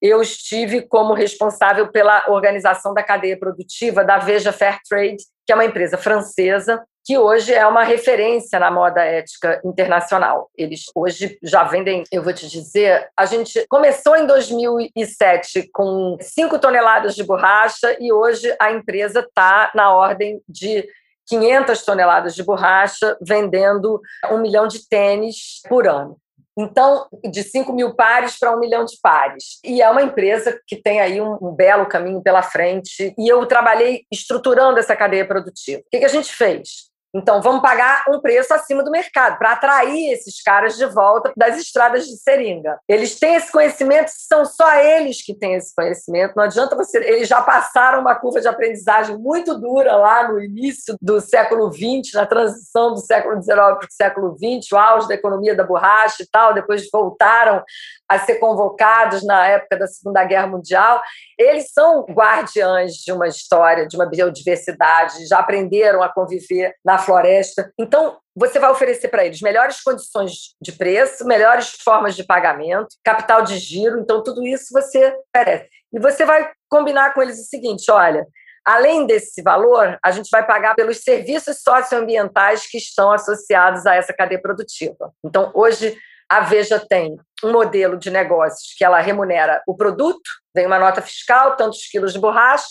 eu estive como responsável pela organização da cadeia produtiva da Veja Fair Trade, que é uma empresa francesa que hoje é uma referência na moda ética internacional. Eles hoje já vendem, eu vou te dizer, a gente começou em 2007 com 5 toneladas de borracha e hoje a empresa está na ordem de 500 toneladas de borracha, vendendo um milhão de tênis por ano. Então, de 5 mil pares para um milhão de pares. E é uma empresa que tem aí um, um, belo caminho pela frente. E eu trabalhei estruturando essa cadeia produtiva. O que, que a gente fez? Então, vamos pagar um preço acima do mercado para atrair esses caras de volta das estradas de seringa. Eles têm esse conhecimento, são só eles que têm esse conhecimento. Não adianta você. Eles já passaram uma curva de aprendizagem muito dura lá no início do século XX, na transição do século XIX para o século XX, o auge da economia da borracha e tal. Depois voltaram a ser convocados na época da Segunda Guerra Mundial. Eles são guardiães de uma história, de uma biodiversidade, já aprenderam a conviver na floresta. Então, você vai oferecer para eles melhores condições de preço, melhores formas de pagamento, capital de giro, então tudo isso você oferece. E você vai combinar com eles o seguinte: olha, além desse valor, a gente vai pagar pelos serviços socioambientais que estão associados a essa cadeia produtiva. Então, hoje, a Veja tem um modelo de negócios que ela remunera o produto, vem uma nota fiscal, tantos quilos de borracha,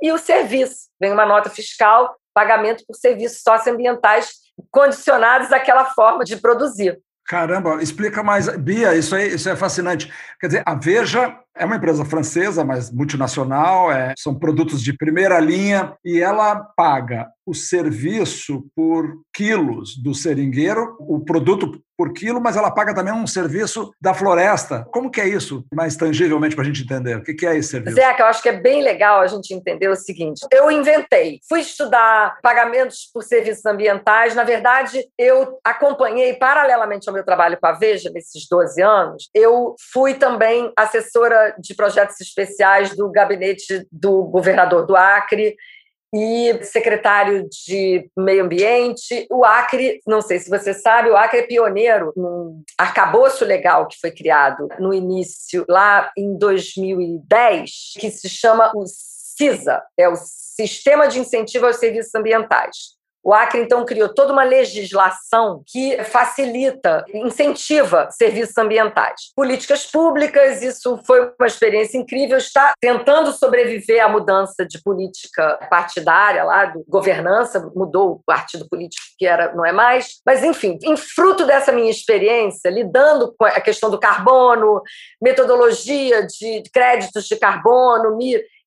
e o serviço, vem uma nota fiscal, pagamento por serviços socioambientais condicionados àquela forma de produzir. Caramba, explica mais. Bia, isso, aí, isso é fascinante. Quer dizer, a Veja é uma empresa francesa, mas multinacional, é, são produtos de primeira linha e ela paga o serviço por quilos do seringueiro, o produto por quilo, mas ela paga também um serviço da floresta. Como que é isso, mais tangivelmente, para a gente entender? O que é esse serviço? Zeca, eu acho que é bem legal a gente entender o seguinte. Eu inventei, fui estudar pagamentos por serviços ambientais. Na verdade, eu acompanhei, paralelamente ao meu trabalho com a Veja, nesses 12 anos, eu fui também assessora de projetos especiais do gabinete do governador do Acre e secretário de Meio Ambiente. O Acre, não sei se você sabe, o Acre é pioneiro num arcabouço legal que foi criado no início, lá em 2010, que se chama o CISA, é o Sistema de Incentivo aos Serviços Ambientais. O Acre, então, criou toda uma legislação que facilita, incentiva serviços ambientais. Políticas públicas, isso foi uma experiência incrível. Está tentando sobreviver à mudança de política partidária lá, do governança, mudou o partido político que era, não é mais. Mas, enfim, em fruto dessa minha experiência, lidando com a questão do carbono, metodologia de créditos de carbono,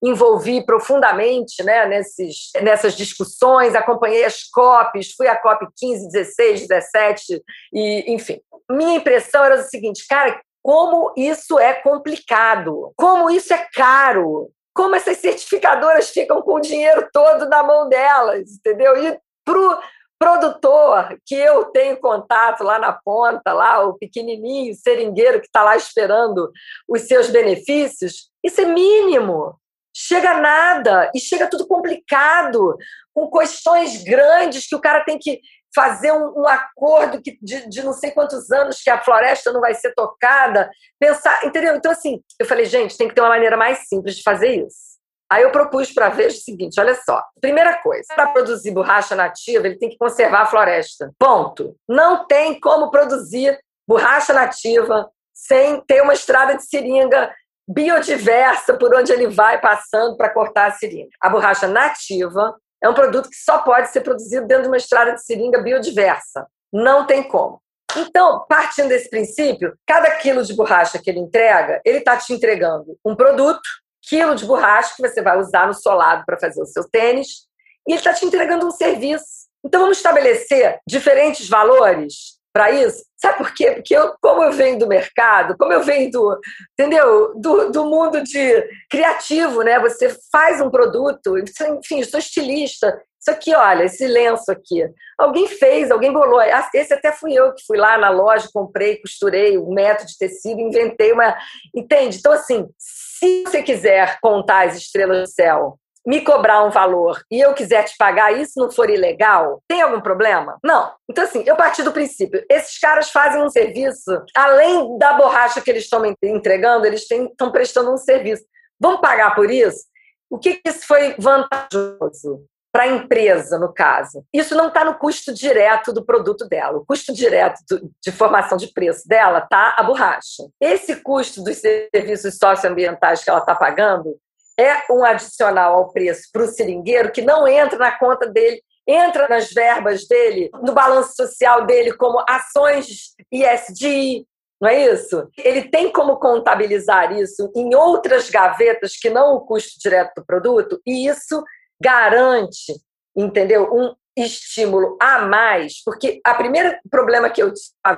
envolvi profundamente né, nesses, nessas discussões, acompanhei as COPs, fui à COP 15, 16, 17, e, enfim. Minha impressão era o seguinte, cara, como isso é complicado, como isso é caro, como essas certificadoras ficam com o dinheiro todo na mão delas, entendeu? E para produtor que eu tenho contato lá na ponta, lá o pequenininho seringueiro que está lá esperando os seus benefícios, isso é mínimo chega nada e chega tudo complicado, com questões grandes que o cara tem que fazer um, um acordo que, de, de, não sei quantos anos que a floresta não vai ser tocada, pensar, entendeu? Então, assim, eu falei, gente, tem que ter uma maneira mais simples de fazer isso. Aí eu propus para ver o seguinte: olha só. Primeira coisa, para produzir borracha nativa, ele tem que conservar a floresta. Ponto. Não tem como produzir borracha nativa sem ter uma estrada de seringa biodiversa por onde ele vai passando para cortar a seringa. A borracha nativa é um produto que só pode ser produzido dentro de uma estrada de seringa biodiversa. Não tem como. Então, partindo desse princípio, cada quilo de borracha que ele entrega, ele está te entregando um produto, quilo de borracha que você vai usar no solado para fazer o seu tênis, e ele está te entregando um serviço. Então, vamos estabelecer diferentes valores para isso. Sabe por quê? Porque eu, como eu venho do mercado, como eu venho do, entendeu? Do, do mundo de criativo, né? Você faz um produto, enfim, sou estilista. Isso aqui, olha, esse lenço aqui. Alguém fez, alguém bolou. Ah, esse até fui eu que fui lá na loja, comprei, costurei o um método de tecido, inventei uma. Entende? Então, assim, se você quiser contar as estrelas do céu me cobrar um valor e eu quiser te pagar isso não for ilegal, tem algum problema? Não. Então, assim, eu parti do princípio: esses caras fazem um serviço, além da borracha que eles estão entregando, eles estão prestando um serviço. Vamos pagar por isso? O que, que isso foi vantajoso? para a empresa, no caso. Isso não está no custo direto do produto dela. O custo direto de formação de preço dela está a borracha. Esse custo dos serviços socioambientais que ela está pagando é um adicional ao preço para o seringueiro que não entra na conta dele, entra nas verbas dele, no balanço social dele, como ações ISD, não é isso? Ele tem como contabilizar isso em outras gavetas que não o custo direto do produto, e isso garante, entendeu? Um estímulo a mais, porque a primeiro problema que eu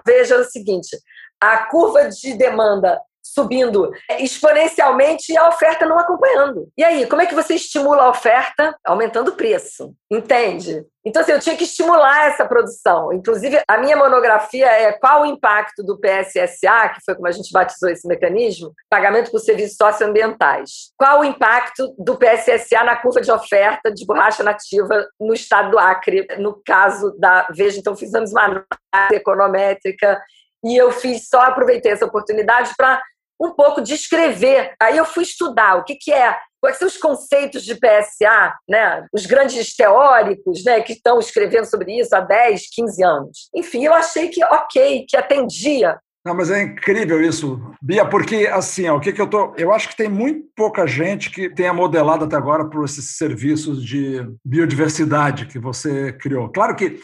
vejo é o seguinte: a curva de demanda subindo exponencialmente e a oferta não acompanhando. E aí, como é que você estimula a oferta? Aumentando o preço, entende? Então, assim, eu tinha que estimular essa produção. Inclusive, a minha monografia é qual o impacto do PSSA, que foi como a gente batizou esse mecanismo, pagamento por serviços socioambientais. Qual o impacto do PSSA na curva de oferta de borracha nativa no estado do Acre, no caso da Veja, então fizemos uma análise econométrica e eu fiz só aproveitei essa oportunidade para um pouco de escrever. Aí eu fui estudar o que, que é, quais são os conceitos de PSA, né? os grandes teóricos né, que estão escrevendo sobre isso há 10, 15 anos. Enfim, eu achei que ok, que atendia não, mas é incrível isso, Bia, porque assim, ó, o que, que eu tô. Eu acho que tem muito pouca gente que tenha modelado até agora por esses serviços de biodiversidade que você criou. Claro que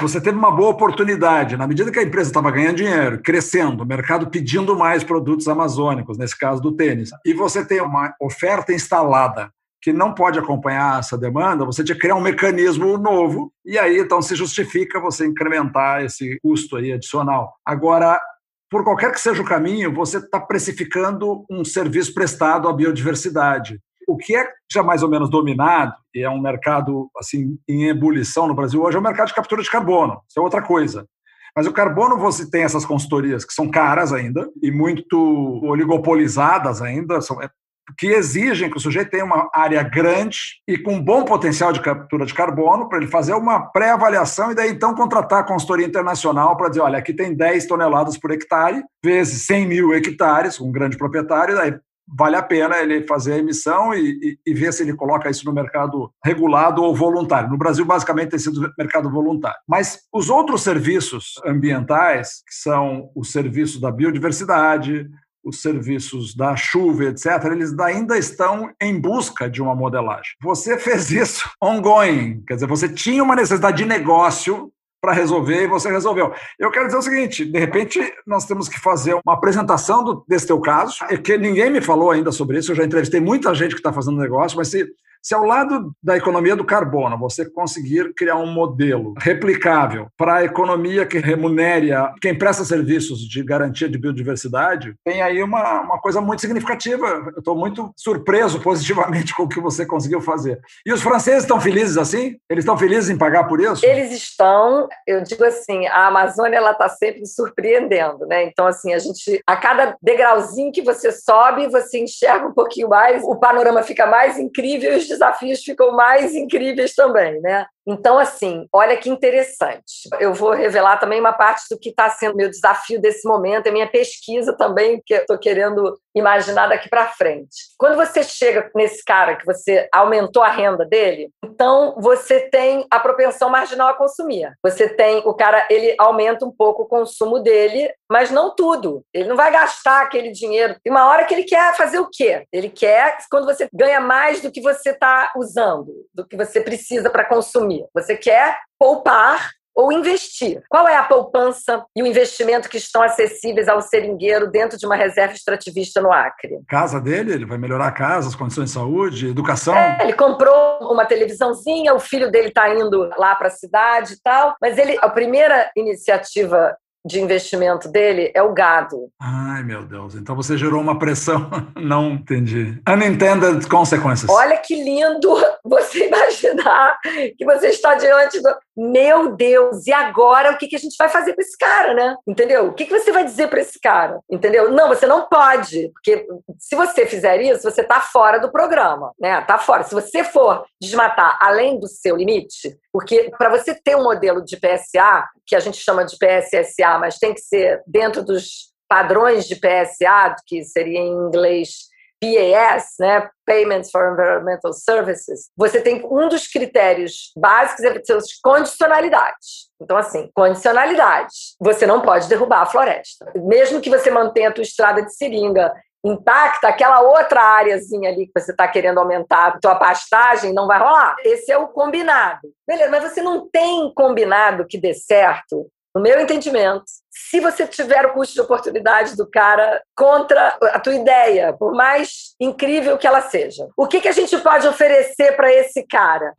você teve uma boa oportunidade. Na medida que a empresa estava ganhando dinheiro, crescendo, o mercado pedindo mais produtos amazônicos, nesse caso do tênis, e você tem uma oferta instalada que não pode acompanhar essa demanda, você tinha que criar um mecanismo novo, e aí então se justifica você incrementar esse custo aí adicional. Agora, por qualquer que seja o caminho, você está precificando um serviço prestado à biodiversidade o que é já mais ou menos dominado, e é um mercado assim em ebulição no Brasil hoje, é o mercado de captura de carbono. Isso é outra coisa. Mas o carbono você tem essas consultorias que são caras ainda e muito oligopolizadas ainda, são, é, que exigem que o sujeito tenha uma área grande e com bom potencial de captura de carbono para ele fazer uma pré-avaliação e daí então contratar a consultoria internacional para dizer, olha, aqui tem 10 toneladas por hectare, vezes 100 mil hectares, um grande proprietário, daí vale a pena ele fazer a emissão e, e, e, ver se ele coloca isso no mercado regulado ou voluntário. No Brasil, basicamente, tem sido mercado voluntário. Mas os outros serviços ambientais, que são os serviços da biodiversidade, os serviços da chuva, etc., eles ainda estão em busca de uma modelagem. Você fez isso ongoing, quer dizer, você tinha uma necessidade de negócio para resolver e você resolveu. Eu quero dizer o seguinte: de repente, nós temos que fazer uma apresentação do, desse teu caso, é que ninguém me falou ainda sobre isso. Eu já entrevistei muita gente que está fazendo negócio, mas se se ao lado da economia do carbono você conseguir criar um modelo replicável para a economia que remunere quem presta serviços de garantia de biodiversidade, tem aí uma, uma coisa muito significativa. Eu estou muito surpreso positivamente com o que você conseguiu fazer. E os franceses estão felizes assim? Eles estão felizes em pagar por isso? Eles estão. Eu digo assim, a Amazônia ela está sempre surpreendendo, né? Então assim, a gente a cada degrauzinho que você sobe, você enxerga um pouquinho mais, o panorama fica mais incrível desafios ficam mais incríveis também, né? Então, assim, olha que interessante. Eu vou revelar também uma parte do que está sendo meu desafio desse momento, é minha pesquisa também, que eu estou querendo imaginar daqui para frente. Quando você chega nesse cara que você aumentou a renda dele, então você tem a propensão marginal a consumir. Você tem o cara, ele aumenta um pouco o consumo dele, mas não tudo. Ele não vai gastar aquele dinheiro. E uma hora que ele quer fazer o quê? Ele quer quando você ganha mais do que você está usando, do que você precisa para consumir. Você quer poupar ou investir. Qual é a poupança e o investimento que estão acessíveis ao seringueiro dentro de uma reserva extrativista no Acre? Casa dele, ele vai melhorar a casa, as condições de saúde, educação. É, ele comprou uma televisãozinha, o filho dele está indo lá para a cidade e tal, mas ele a primeira iniciativa de investimento dele é o gado. Ai, meu Deus. Então você gerou uma pressão. Não entendi. Unintended consequences. Olha que lindo você imaginar que você está diante do. Meu Deus, e agora o que a gente vai fazer com esse cara, né? Entendeu? O que você vai dizer para esse cara? Entendeu? Não, você não pode, porque se você fizer isso, você está fora do programa, né? Tá fora. Se você for desmatar além do seu limite, porque para você ter um modelo de PSA, que a gente chama de PSSA, mas tem que ser dentro dos padrões de PSA, que seria em inglês PAS, né, Payments for Environmental Services, você tem um dos critérios básicos é ser condicionalidade. Então, assim, condicionalidade. Você não pode derrubar a floresta. Mesmo que você mantenha a tua estrada de seringa intacta, aquela outra áreazinha ali que você está querendo aumentar a tua pastagem, não vai rolar. Esse é o combinado. Beleza, mas você não tem combinado que dê certo, no meu entendimento, se você tiver o custo de oportunidade do cara contra a tua ideia, por mais incrível que ela seja. O que, que a gente pode oferecer para esse cara?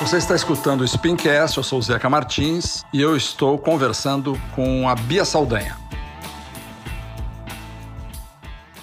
Você está escutando o Spincast, eu sou o Zeca Martins e eu estou conversando com a Bia Saldanha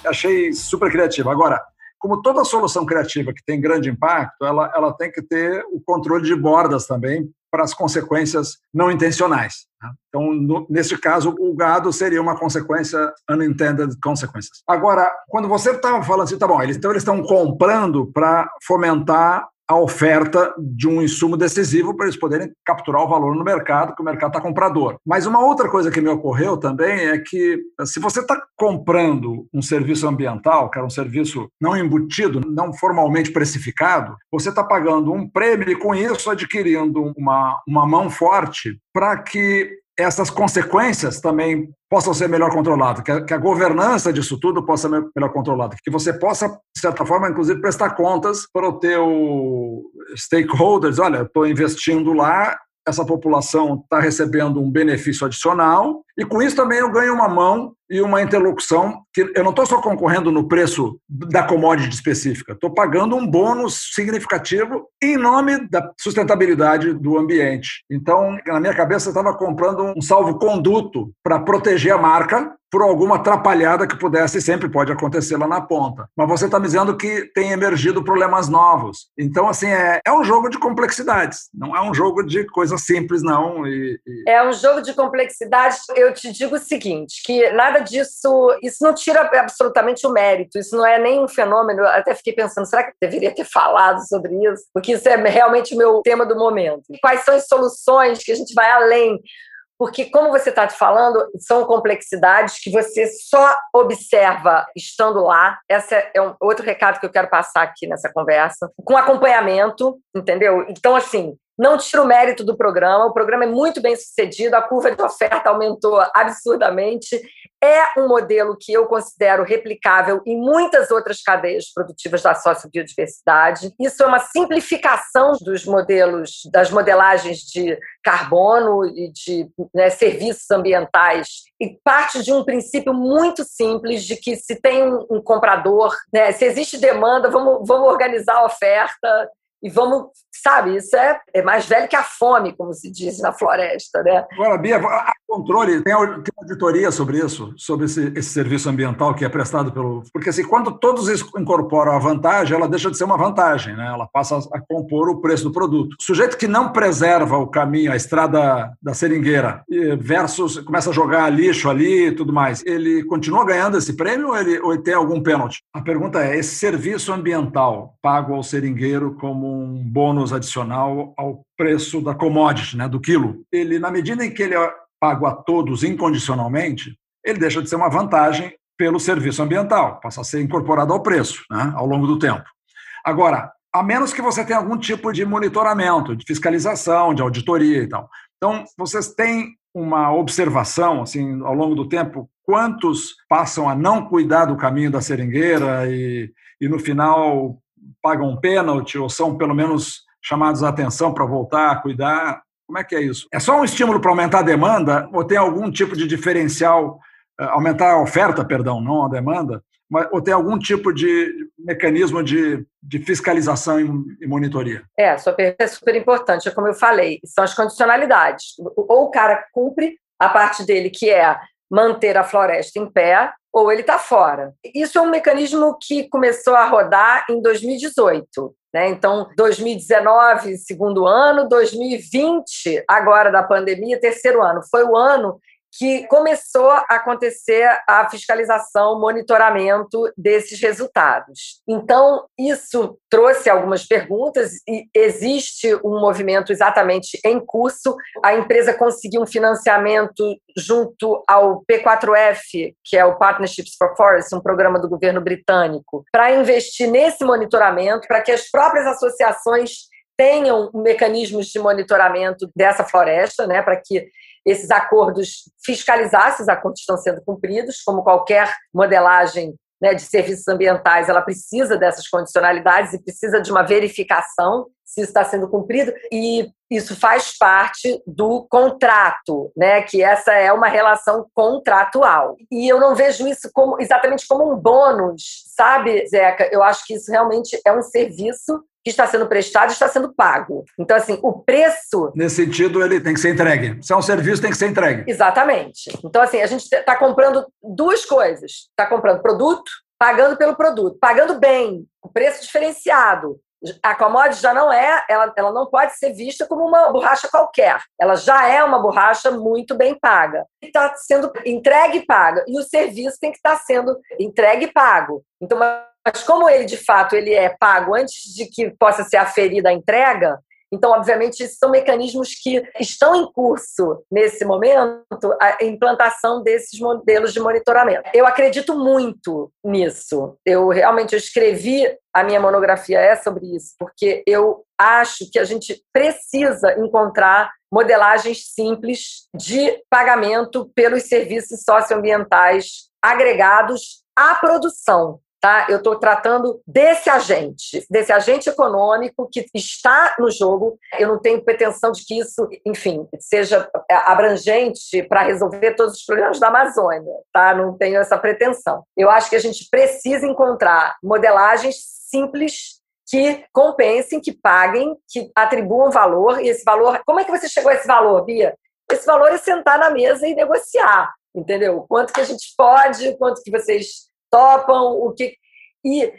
achei super criativo. Agora, como toda solução criativa que tem grande impacto, ela, ela tem que ter o controle de bordas também para as consequências não intencionais. Né? Então, no, nesse caso, o gado seria uma consequência unintended consequences. Agora, quando você estava falando assim, tá bom, eles, então eles estão comprando para fomentar a oferta de um insumo decisivo para eles poderem capturar o valor no mercado, que o mercado está comprador. Mas uma outra coisa que me ocorreu também é que, se você está comprando um serviço ambiental, que era um serviço não embutido, não formalmente precificado, você está pagando um prêmio e, com isso, adquirindo uma, uma mão forte para que essas consequências também possam ser melhor controladas, que a, que a, governança disso tudo possa ser melhor controlada, que você possa, de certa forma, inclusive, prestar contas para o teu stakeholders, olha, estou investindo lá, essa população está recebendo um benefício adicional, e com isso também eu ganho uma mão e uma interlocução que eu não estou só concorrendo no preço da commodity específica, estou pagando um bônus significativo em nome da sustentabilidade do ambiente. Então, na minha cabeça, eu estava comprando um salvo-conduto para proteger a marca por alguma atrapalhada que pudesse, sempre pode acontecer lá na ponta. Mas você está me dizendo que tem emergido problemas novos. Então, assim, é, é um jogo de complexidades, não é um jogo de coisas simples, não. E, e... É um jogo de complexidades. Eu te digo o seguinte, que nada disso, isso não tira absolutamente o mérito, isso não é nem um fenômeno. Eu até fiquei pensando, será que eu deveria ter falado sobre isso? Porque isso é realmente o meu tema do momento. Quais são as soluções que a gente vai além? porque, como você está falando, são complexidades que você só observa estando lá. Esse é um outro recado que eu quero passar aqui nessa conversa, com acompanhamento, entendeu? Então, assim, não tira o mérito do programa, o programa é muito bem sucedido, a curva de oferta aumentou absurdamente. É um modelo que eu considero replicável em muitas outras cadeias produtivas da sociobiodiversidade. Isso é uma simplificação dos modelos, das modelagens de carbono e de né, serviços ambientais e parte de um princípio muito simples de que se tem um comprador, né, se existe demanda, vamos, vamos organizar a oferta e vamos, sabe, isso é, é mais velho que a fome, como se diz na floresta, né? Agora, Bia, há controle, tem, tem auditoria sobre isso, sobre esse, esse, serviço ambiental que é prestado pelo... Porque assim, quando todos incorporam a vantagem, ela deixa de ser uma vantagem, né? Ela passa a compor o preço do produto. O sujeito que não preserva o caminho, a estrada da seringueira, versus começa a jogar lixo ali e tudo mais, ele continua ganhando esse prêmio ou ele, ou ele tem algum pênalti? A pergunta é, esse serviço ambiental pago ao seringueiro como um bônus adicional ao preço da commodity, né, do quilo. Ele, na medida em que ele é pago a todos incondicionalmente, ele deixa de ser uma vantagem pelo serviço ambiental, passa a ser incorporado ao preço, né, ao longo do tempo. Agora, a menos que você tenha algum tipo de monitoramento, de fiscalização, de auditoria e tal. Então, vocês têm uma observação, assim, ao longo do tempo, quantos passam a não cuidar do caminho da seringueira e, e no final pagam um pênalti ou são pelo menos chamados a atenção para voltar a cuidar? Como é que é isso? É só um estímulo para aumentar a demanda ou tem algum tipo de diferencial, eh, aumentar a oferta, perdão, não a demanda, ou tem algum tipo de mecanismo de, de fiscalização e, e monitoria? É, sua pergunta é super importante. É como eu falei, são as condicionalidades. Ou o cara cumpre a parte dele, que é manter a floresta em pé, ou ele está fora. Isso é um mecanismo que começou a rodar em 2018. Né? Então, 2019, segundo ano, 2020, agora da pandemia, terceiro ano. Foi o ano que começou a acontecer a fiscalização, monitoramento desses resultados. Então, isso trouxe algumas perguntas e existe um movimento exatamente em curso. A empresa conseguiu um financiamento junto ao P4F, que é o Partnerships for Forest, um programa do governo britânico, para investir nesse monitoramento, para que as próprias associações tenham mecanismos de monitoramento dessa floresta, né, para que esses acordos fiscalizassem os acordos estão sendo cumpridos, como qualquer modelagem né, de serviços ambientais, ela precisa dessas condicionalidades e precisa de uma verificação se isso está sendo cumprido, e isso faz parte do contrato, né, que essa é uma relação contratual. E eu não vejo isso como exatamente como um bônus, sabe, Zeca? Eu acho que isso realmente é um serviço que está sendo prestado está sendo pago. Então, assim, o preço. Nesse sentido, ele tem que ser entregue. Se é um serviço, tem que ser entregue. Exatamente. Então, assim, a gente está comprando duas coisas: está comprando produto, pagando pelo produto, pagando bem, o preço diferenciado. A commodity já não é, ela, ela não pode ser vista como uma borracha qualquer. Ela já é uma borracha muito bem paga. Está sendo entregue e paga. E o serviço tem que estar tá sendo entregue e pago. Então, mas como ele, de fato, ele é pago antes de que possa ser aferida a entrega, então, obviamente, são mecanismos que estão em curso nesse momento, a implantação desses modelos de monitoramento. Eu acredito muito nisso. Eu realmente eu escrevi a minha monografia é sobre isso, porque eu acho que a gente precisa encontrar modelagens simples de pagamento pelos serviços socioambientais agregados à produção. Tá? Eu estou tratando desse agente, desse agente econômico que está no jogo. Eu não tenho pretensão de que isso, enfim, seja abrangente para resolver todos os problemas da Amazônia. Tá? Não tenho essa pretensão. Eu acho que a gente precisa encontrar modelagens simples que compensem, que paguem, que atribuam valor. E esse valor, como é que você chegou a esse valor, Bia? Esse valor é sentar na mesa e negociar, entendeu? Quanto que a gente pode, quanto que vocês topam, o que. E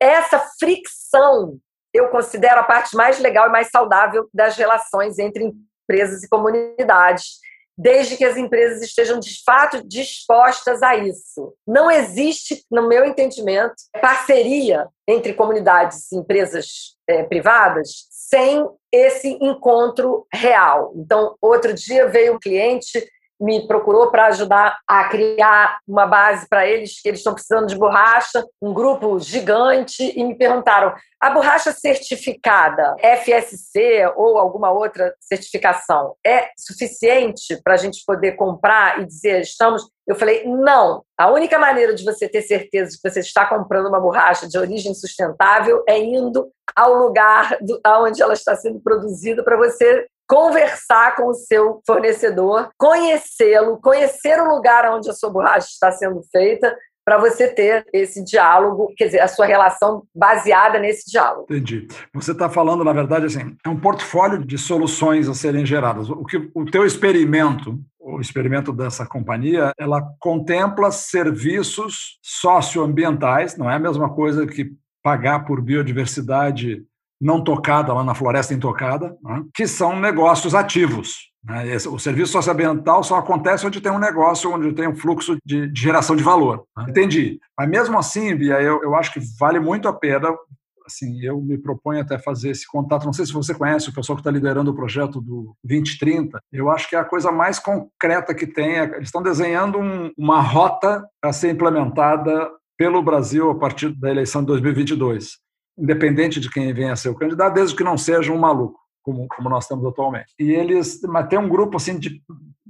essa fricção eu considero a parte mais legal e mais saudável das relações entre empresas e comunidades, desde que as empresas estejam de fato dispostas a isso. Não existe, no meu entendimento, parceria entre comunidades e empresas é, privadas sem esse encontro real. Então, outro dia veio um cliente me procurou para ajudar a criar uma base para eles, que eles estão precisando de borracha, um grupo gigante, e me perguntaram: a borracha certificada FSC ou alguma outra certificação é suficiente para a gente poder comprar e dizer estamos? Eu falei: não. A única maneira de você ter certeza de que você está comprando uma borracha de origem sustentável é indo ao lugar do, onde ela está sendo produzida para você conversar com o seu fornecedor, conhecê-lo, conhecer o lugar onde a sua borracha está sendo feita, para você ter esse diálogo, quer dizer, a sua relação baseada nesse diálogo. Entendi. Você está falando, na verdade, assim, é um portfólio de soluções a serem geradas. O que o teu experimento, o experimento dessa companhia, ela contempla serviços socioambientais, não é a mesma coisa que pagar por biodiversidade não tocada, lá na floresta intocada, né, que são negócios ativos. Né? O serviço socioambiental só acontece onde tem um negócio, onde tem um fluxo de, de geração de valor. Né? Entendi. Mas mesmo assim, Bia, eu, eu acho que vale muito a pena assim, eu me proponho até fazer esse contato. Não sei se você conhece o pessoal que está liderando o projeto do 2030. Eu acho que é a coisa mais concreta que tem. Eles estão desenhando um, uma rota a ser implementada pelo Brasil a partir da eleição de 2022 independente de quem venha a ser o candidato, desde que não seja um maluco, como, como nós temos atualmente. E eles, mas tem um grupo assim de,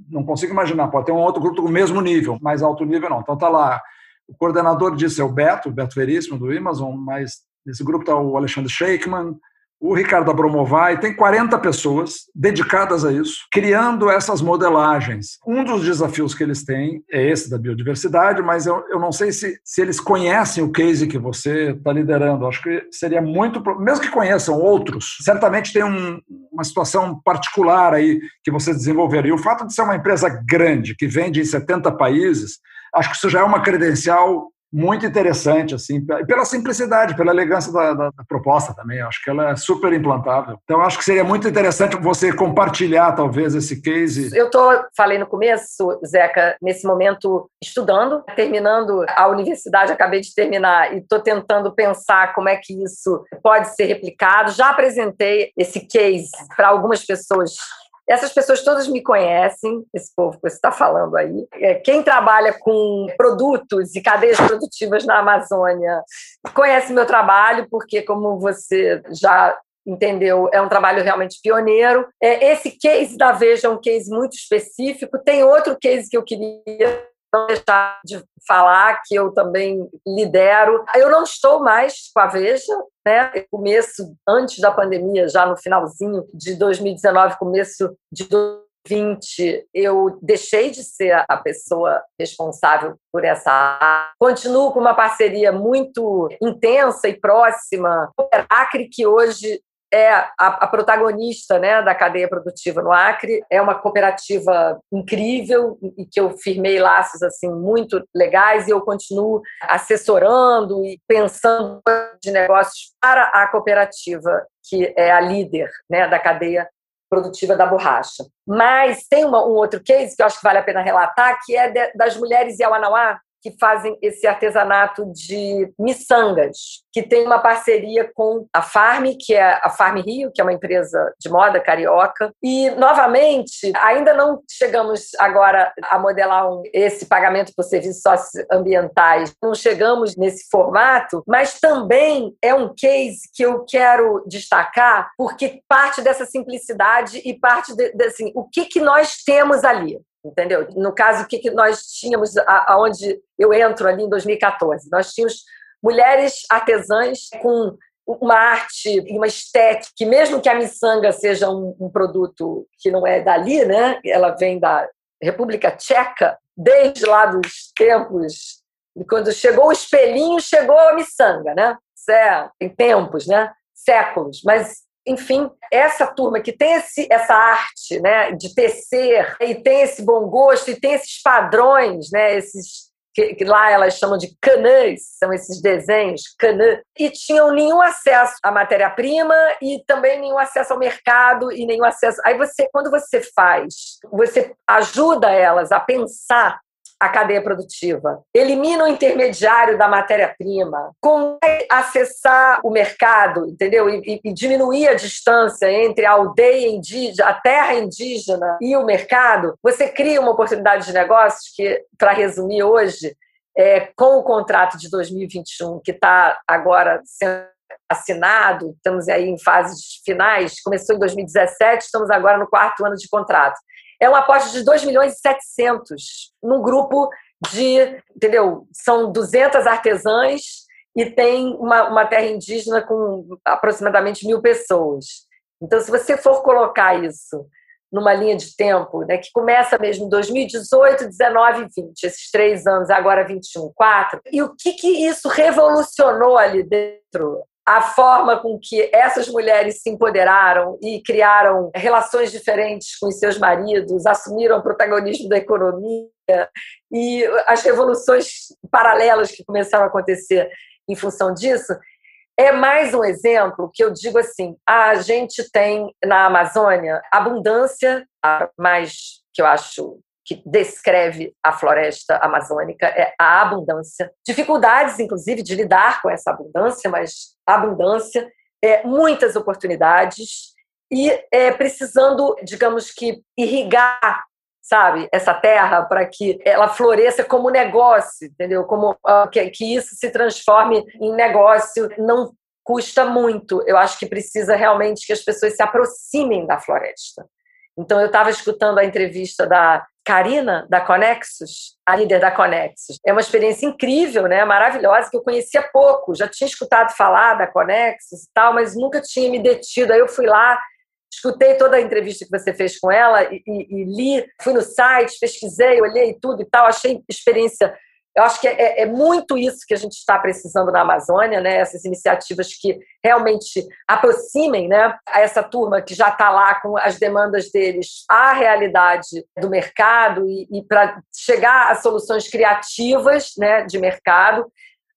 não consigo imaginar, pode ter um outro grupo do mesmo nível, mais alto nível não. Então tá lá, o coordenador disso é o Beto, Beto Veríssimo do Amazon, mas nesse grupo está o Alexandre Sheikman, o Ricardo Abromovai, tem 40 pessoas dedicadas a isso, criando essas modelagens. Um dos desafios que eles têm é esse da biodiversidade, mas eu, eu não sei se, se eles conhecem o case que você está liderando. Acho que seria muito, mesmo que conheçam outros, certamente tem um, uma situação particular aí que você desenvolveria. E o fato de ser uma empresa grande, que vende em 70 países, acho que isso já é uma credencial muito interessante, assim, pela simplicidade, pela elegância da, da, da, proposta também. Acho que ela é super implantável. Então, acho que seria muito interessante você compartilhar, talvez, esse case. Eu estou, falei no começo, Zeca, nesse momento estudando, terminando a universidade, acabei de terminar, e estou tentando pensar como é que isso pode ser replicado. Já apresentei esse case para algumas pessoas essas pessoas todas me conhecem, esse povo que você está falando aí. É, quem trabalha com produtos e cadeias produtivas na Amazônia conhece meu trabalho, porque, como você já entendeu? É um trabalho realmente pioneiro. É, esse case da Veja é um case muito específico. Tem outro case que eu queria não deixar de falar que eu também lidero. Eu não estou mais com a Veja, né? Começo antes da pandemia, já no finalzinho de 2019, começo de 2020, eu deixei de ser a pessoa responsável por essa área. Continuo com uma parceria muito intensa e próxima com a Acre, que hoje é a, a, protagonista né, da cadeia produtiva no Acre. É uma cooperativa incrível e que eu firmei laços assim muito legais e eu continuo assessorando e pensando de negócios para a cooperativa que é a líder né, da cadeia produtiva da borracha. Mas tem uma, um outro case que eu acho que vale a pena relatar, que é de, das mulheres Yawanawá, que fazem esse artesanato de miçangas, que tem uma parceria com a Farm, que é a Farm Rio, que é uma empresa de moda carioca. E, novamente, ainda não chegamos agora a modelar um, esse pagamento por serviços socioambientais, não chegamos nesse formato, mas também é um case que eu quero destacar, porque parte dessa simplicidade e parte de, de assim, o que, que nós temos ali entendeu? No caso, o que, que nós tínhamos, aonde eu entro ali em 2014? Nós tínhamos mulheres artesãs com uma arte e uma estética, que mesmo que a miçanga seja um, um, produto que não é dali, né? Ela vem da República Tcheca, desde lá dos tempos, quando chegou o espelhinho, chegou a miçanga, né? Isso é, tem tempos, né? Séculos, mas enfim, essa turma que tem esse, essa arte né, de tecer e tem esse bom gosto e tem esses padrões, né, esses, que, que, lá elas chamam de canãs, são esses desenhos, canã, e tinham nenhum acesso à matéria-prima e também nenhum acesso ao mercado e nenhum acesso. Aí você, quando você faz, você ajuda elas a pensar a cadeia produtiva, elimina o intermediário da matéria-prima, consegue acessar o mercado, entendeu? E, e, diminuir a distância entre a aldeia indígena, a terra indígena e o mercado, você cria uma oportunidade de negócios que, para resumir hoje, é, com o contrato de 2021, que está agora sendo assinado, estamos aí em fases finais, começou em 2017, estamos agora no quarto ano de contrato é uma aposta de 2 milhões e 700 num grupo de, entendeu? São 200 artesãs e tem uma, uma terra indígena com aproximadamente mil pessoas. Então, se você for colocar isso numa linha de tempo, né, que começa mesmo em 2018, 19 e 20, esses três anos, agora 21, quatro, e o que, que isso revolucionou ali dentro a forma com que essas mulheres se empoderaram e criaram relações diferentes com os seus maridos, assumiram o protagonismo da economia e as revoluções paralelas que começaram a acontecer em função disso, é mais um exemplo que eu digo assim: a gente tem na Amazônia abundância, mais que eu acho que descreve a floresta amazônica é a abundância. Dificuldades, inclusive, de lidar com essa abundância, mas abundância, é, muitas oportunidades e é, precisando, digamos que, irrigar sabe essa terra para que ela floresça como negócio entendeu? Como uh, que, que isso se transforme em negócio. Não custa muito. Eu acho que precisa realmente que as pessoas se aproximem da floresta. Então eu estava escutando a entrevista da Karina, da Conexus, a líder da Conexus. É uma experiência incrível, né? maravilhosa, que eu conhecia pouco. Já tinha escutado falar da Conexus e tal, mas nunca tinha me detido. Aí eu fui lá, escutei toda a entrevista que você fez com ela e, e, e li, fui no site, pesquisei, olhei tudo e tal. Achei experiência eu acho que é, é, muito isso que a gente está precisando na Amazônia, né? essas iniciativas que realmente aproximem né, a essa turma que já está lá com as demandas deles à realidade do mercado e, e para chegar a soluções criativas né, de mercado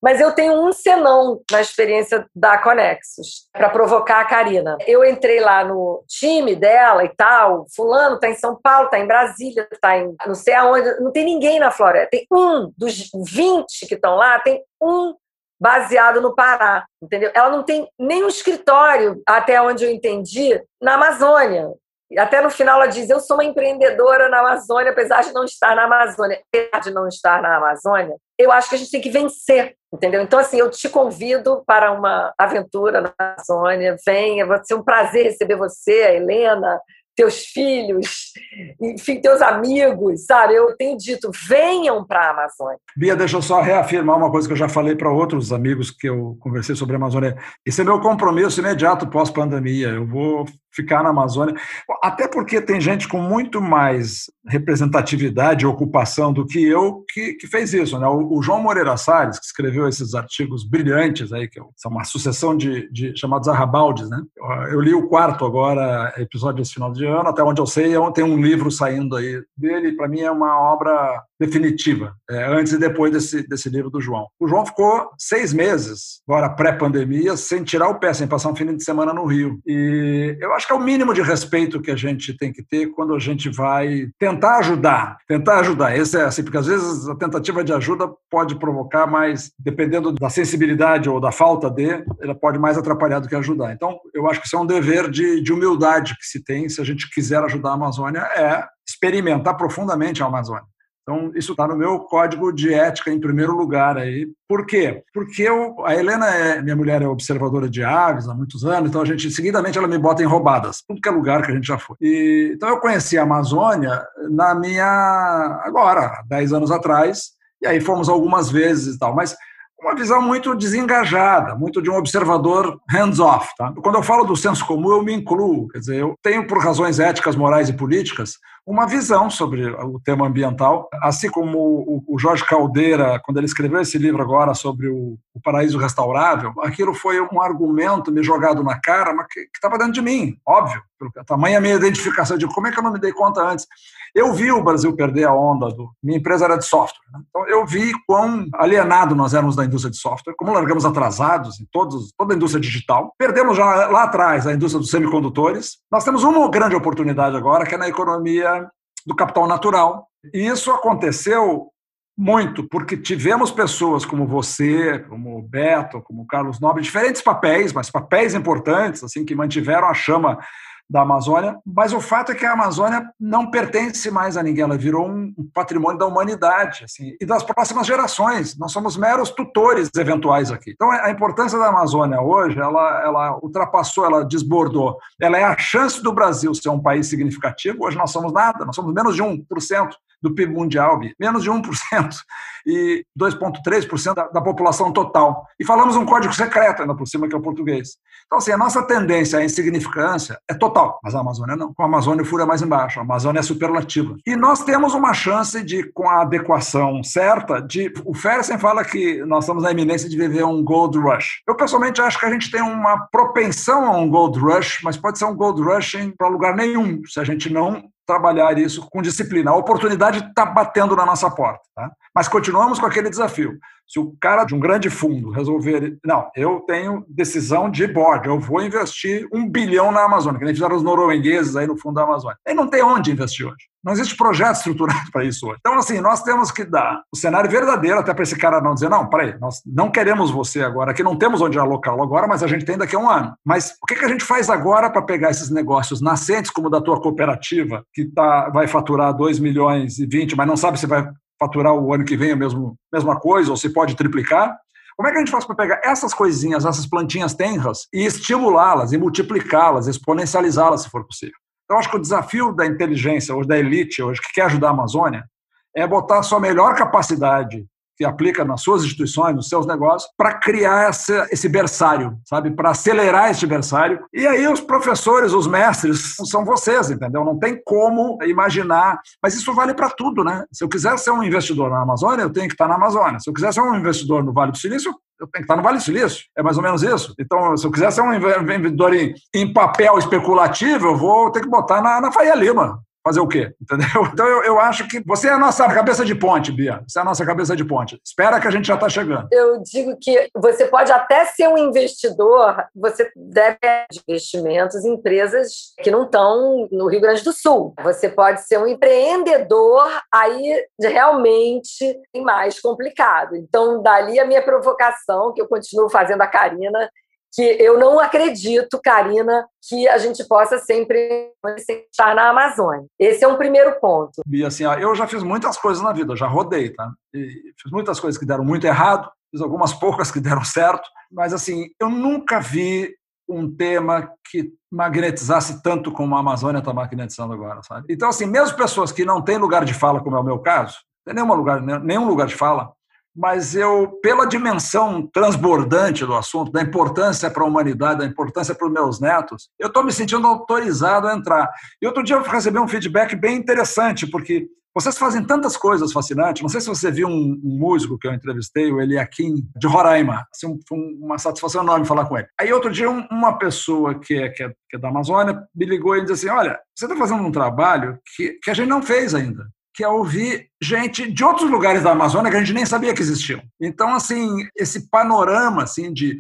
mas eu tenho um senão na experiência da Conexus, para provocar a Karina. Eu entrei lá no time dela e tal, fulano está em São Paulo, está em Brasília, está em não sei aonde, não tem ninguém na floresta. Tem um dos 20 que estão lá, tem um baseado no Pará, entendeu? Ela não tem nenhum escritório, até onde eu entendi, na Amazônia. Até no final ela diz: Eu sou uma empreendedora na Amazônia, apesar de não estar na Amazônia. Apesar de não estar na Amazônia, eu acho que a gente tem que vencer, entendeu? Então, assim, eu te convido para uma aventura na Amazônia. Venha, vai ser um prazer receber você, a Helena, teus filhos, enfim, teus amigos, sabe? Eu tenho dito, venham para a Amazônia. Bia, deixa eu só reafirmar uma coisa que eu já falei para outros amigos que eu conversei sobre a Amazônia. Esse é meu compromisso imediato pós-pandemia. Eu vou ficar na Amazônia, até porque tem gente com muito mais representatividade e ocupação do que eu que, que fez isso. Né? O, o, João Moreira Salles, que escreveu esses artigos brilhantes, aí, que são uma sucessão de, de chamados arrabaldes. Né? Eu li o quarto agora, episódio desse final de ano, até onde eu sei, tem um livro saindo aí dele, para mim é uma obra definitiva, é, antes e depois desse, desse livro do João. O João ficou seis meses, agora pré-pandemia, sem tirar o pé, sem passar um fim de semana no Rio. E eu acho que é o mínimo de respeito que a gente tem que ter quando a gente vai tentar ajudar. Tentar ajudar. Esse é assim, porque às vezes a tentativa de ajuda pode provocar mais, dependendo da sensibilidade ou da falta de, ela pode mais atrapalhar do que ajudar. Então, eu acho que isso é um dever de, de humildade que se tem se a gente quiser ajudar a Amazônia, é experimentar profundamente a Amazônia. Então, isso está no meu código de ética em primeiro lugar aí. Por quê? Porque eu, a Helena, é, minha mulher, é observadora de aves há muitos anos, então a gente, seguidamente, ela me bota em roubadas, tudo que é lugar que a gente já foi. E, então, eu conheci a Amazônia na minha, agora, 10 anos atrás, e aí fomos algumas vezes e tal, mas uma visão muito desengajada, muito de um observador hands-off. Tá? Quando eu falo do senso comum, eu me incluo. Quer dizer, eu tenho, por razões éticas, morais e políticas, uma visão sobre o tema ambiental, assim como o Jorge Caldeira, quando ele escreveu esse livro agora sobre o, paraíso restaurável, aquilo foi um argumento me jogado na cara, mas que estava dentro de mim, óbvio, pelo tamanho a minha identificação de como é que eu não me dei conta antes. Eu vi o Brasil perder a onda do. Minha empresa era de software. Né? Então, eu vi quão alienado nós éramos da indústria de software, como largamos atrasados em todos, toda a indústria digital. Perdemos já lá atrás a indústria dos semicondutores. Nós temos uma grande oportunidade agora, que é na economia do capital natural. E isso aconteceu muito, porque tivemos pessoas como você, como o Beto, como o Carlos Nobre, diferentes papéis, mas papéis importantes, assim, que mantiveram a chama da Amazônia, mas o fato é que a Amazônia não pertence mais a ninguém, ela virou um patrimônio da humanidade assim, e das próximas gerações. Nós somos meros tutores eventuais aqui. Então, a importância da Amazônia hoje, ela, ela ultrapassou, ela desbordou. Ela é a chance do Brasil ser um país significativo. Hoje nós somos nada, nós somos menos de 1% do PIB mundial, menos de 1% e 2,3% da, da população total. E falamos um código secreto ainda por cima, que é o português. Então, assim, a nossa tendência à insignificância é total, mas a Amazônia não. Com a Amazônia, o furo é mais embaixo, a Amazônia é superlativa. E nós temos uma chance de, com a adequação certa, de. O Fersen fala que nós estamos na iminência de viver um gold rush. Eu, pessoalmente, acho que a gente tem uma propensão a um gold rush, mas pode ser um gold rush para lugar nenhum, se a gente não trabalhar isso com disciplina. A oportunidade está batendo na nossa porta. Tá? Mas continuamos com aquele desafio. Se o cara de um grande fundo resolver. Não, eu tenho decisão de board, eu vou investir um bilhão na Amazônia, que nem fizeram os noruegueses aí no fundo da Amazônia. Ele não tem onde investir hoje. Não existe projeto estruturado para isso hoje. Então, assim, nós temos que dar o cenário verdadeiro até para esse cara não dizer: não, peraí, nós não queremos você agora, aqui não temos onde alocá-lo agora, mas a gente tem daqui a um ano. Mas o que, que a gente faz agora para pegar esses negócios nascentes, como o da tua cooperativa, que tá, vai faturar 2 milhões e 20, mas não sabe se vai faturar o ano que vem a mesmo, mesma coisa, ou se pode triplicar. Como é que a gente faz para pegar essas coisinhas, essas plantinhas tenras, e estimulá-las, e multiplicá-las, exponencializá-las, se for possível? Então, acho que o desafio da inteligência, hoje da elite, hoje que quer ajudar a Amazônia, é botar a sua melhor capacidade que aplica nas suas instituições, nos seus negócios, para criar essa, esse berçário, sabe? Para acelerar esse berçário. E aí os professores, os mestres, são vocês, entendeu? Não tem como imaginar. Mas isso vale para tudo, né? Se eu quiser ser um investidor na Amazônia, eu tenho que estar na Amazônia. Se eu quiser ser um investidor no Vale do Silício, eu tenho que estar no Vale do Silício. É mais ou menos isso. Então, se eu quiser ser um investidor em, papel especulativo, eu vou ter que botar na, na Faria Lima fazer o quê? Entendeu? Então eu, eu acho que você é a nossa cabeça de ponte, Bia. Você é a nossa cabeça de ponte. Espera que a gente já está chegando. Eu digo que você pode até ser um investidor, você deve de investimentos em empresas que não estão no Rio Grande do Sul. Você pode ser um empreendedor aí realmente mais complicado. Então, dali a minha provocação, que eu continuo fazendo a Karina, que eu não acredito, Karina, que a gente possa sempre estar na Amazônia. Esse é um primeiro ponto. E assim, eu já fiz muitas coisas na vida, já rodei, tá? E fiz muitas coisas que deram muito errado, fiz algumas poucas que deram certo, mas assim, eu nunca vi um tema que magnetizasse tanto como a Amazônia está magnetizando agora, sabe? Então, assim, mesmo pessoas que não têm lugar de fala, como é o meu caso, tem lugar, nenhum lugar de fala, mas eu, pela dimensão transbordante do assunto, da importância para a humanidade, da importância para os meus netos, eu estou me sentindo autorizado a entrar. E outro dia eu recebi um feedback bem interessante, porque vocês fazem tantas coisas fascinantes. Não sei se você viu um, um músico que eu entrevistei, o Eliakim, de Roraima. Assim, foi uma satisfação enorme falar com ele. Aí outro dia um, uma pessoa que é, que é, que, é, da Amazônia me ligou e disse assim, olha, você está fazendo um trabalho que, que a gente não fez ainda que é ouvir gente de outros lugares da Amazônia que a gente nem sabia que existiam. Então, assim, esse panorama assim de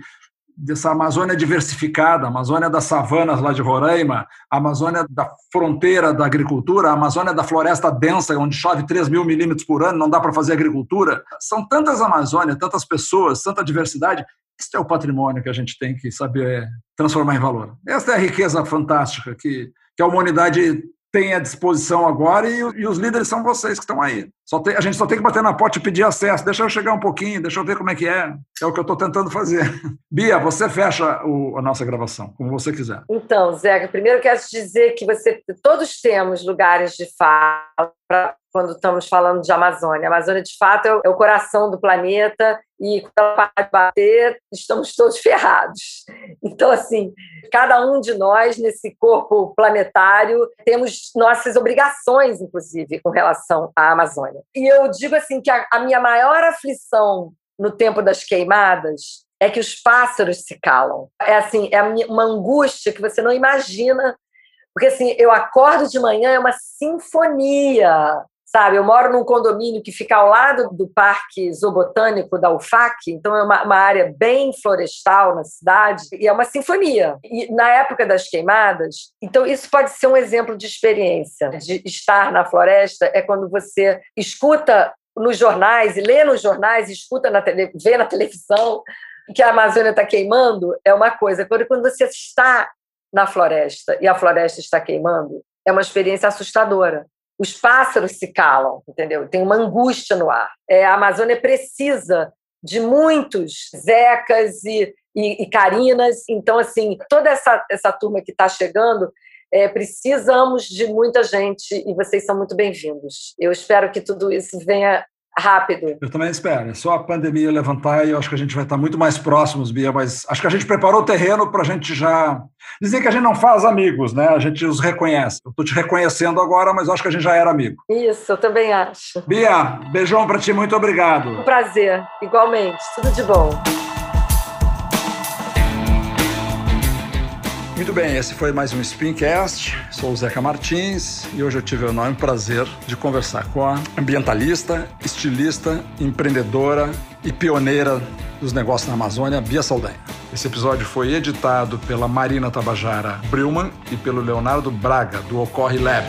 dessa Amazônia diversificada, Amazônia das savanas lá de Roraima, Amazônia da fronteira da agricultura, Amazônia da floresta densa, onde chove 3 mil milímetros por ano, não dá para fazer agricultura. São tantas Amazônias, tantas pessoas, tanta diversidade. Esse é o patrimônio que a gente tem que saber transformar em valor. Essa é a riqueza fantástica que, que a humanidade tem à disposição agora e, e, os líderes são vocês que estão aí. Só tem, a gente só tem que bater na porta e pedir acesso. Deixa eu chegar um pouquinho, deixa eu ver como é que é. É o que eu estou tentando fazer. Bia, você fecha o, a nossa gravação, como você quiser. Então, Zeca, primeiro quero te dizer que você, todos temos lugares de fala para quando estamos falando de Amazônia. A Amazônia, de fato, é o coração do planeta e quando ela para de bater, estamos todos ferrados. Então, assim, cada um de nós, nesse corpo planetário, temos nossas obrigações, inclusive, com relação à Amazônia. E eu digo assim que a, a minha maior aflição no tempo das queimadas é que os pássaros se calam. É assim, é uma angústia que você não imagina, porque assim, eu acordo de manhã é uma sinfonia, sabe? Eu moro num condomínio que fica ao lado do Parque Zoobotânico da UFAC, então é uma, uma área bem florestal na cidade e é uma sinfonia. E na época das queimadas, então isso pode ser um exemplo de experiência, de estar na floresta é quando você escuta nos jornais, e lê nos jornais, escuta na tele, vê na televisão que a Amazônia está queimando é uma coisa. Quando, quando você está na floresta e a floresta está queimando, é uma experiência assustadora. Os pássaros se calam, entendeu? Tem uma angústia no ar. É, a Amazônia precisa de muitos Zecas e, e, e Carinas. Então, assim, toda essa, essa turma que está chegando, é, precisamos de muita gente e vocês são muito bem-vindos. Eu espero que tudo isso venha rápido. Eu também espero. É só a pandemia levantar e eu acho que a gente vai estar muito mais próximos, Bia, mas acho que a gente preparou o terreno para a gente já. Dizer que a gente não faz amigos, né? A gente os reconhece. Eu estou te reconhecendo agora, mas acho que a gente já era amigo. Isso, eu também acho. Bia, beijão para ti, muito obrigado. Um prazer, igualmente. Tudo de bom. Muito bem, esse foi mais um Spincast. Sou o Zeca Martins e hoje eu tive o enorme prazer de conversar com a ambientalista, estilista, empreendedora e pioneira dos negócios na Amazônia, Bia Saldanha. Esse episódio foi editado pela Marina Tabajara Brilman e pelo Leonardo Braga, do Ocorre Lab.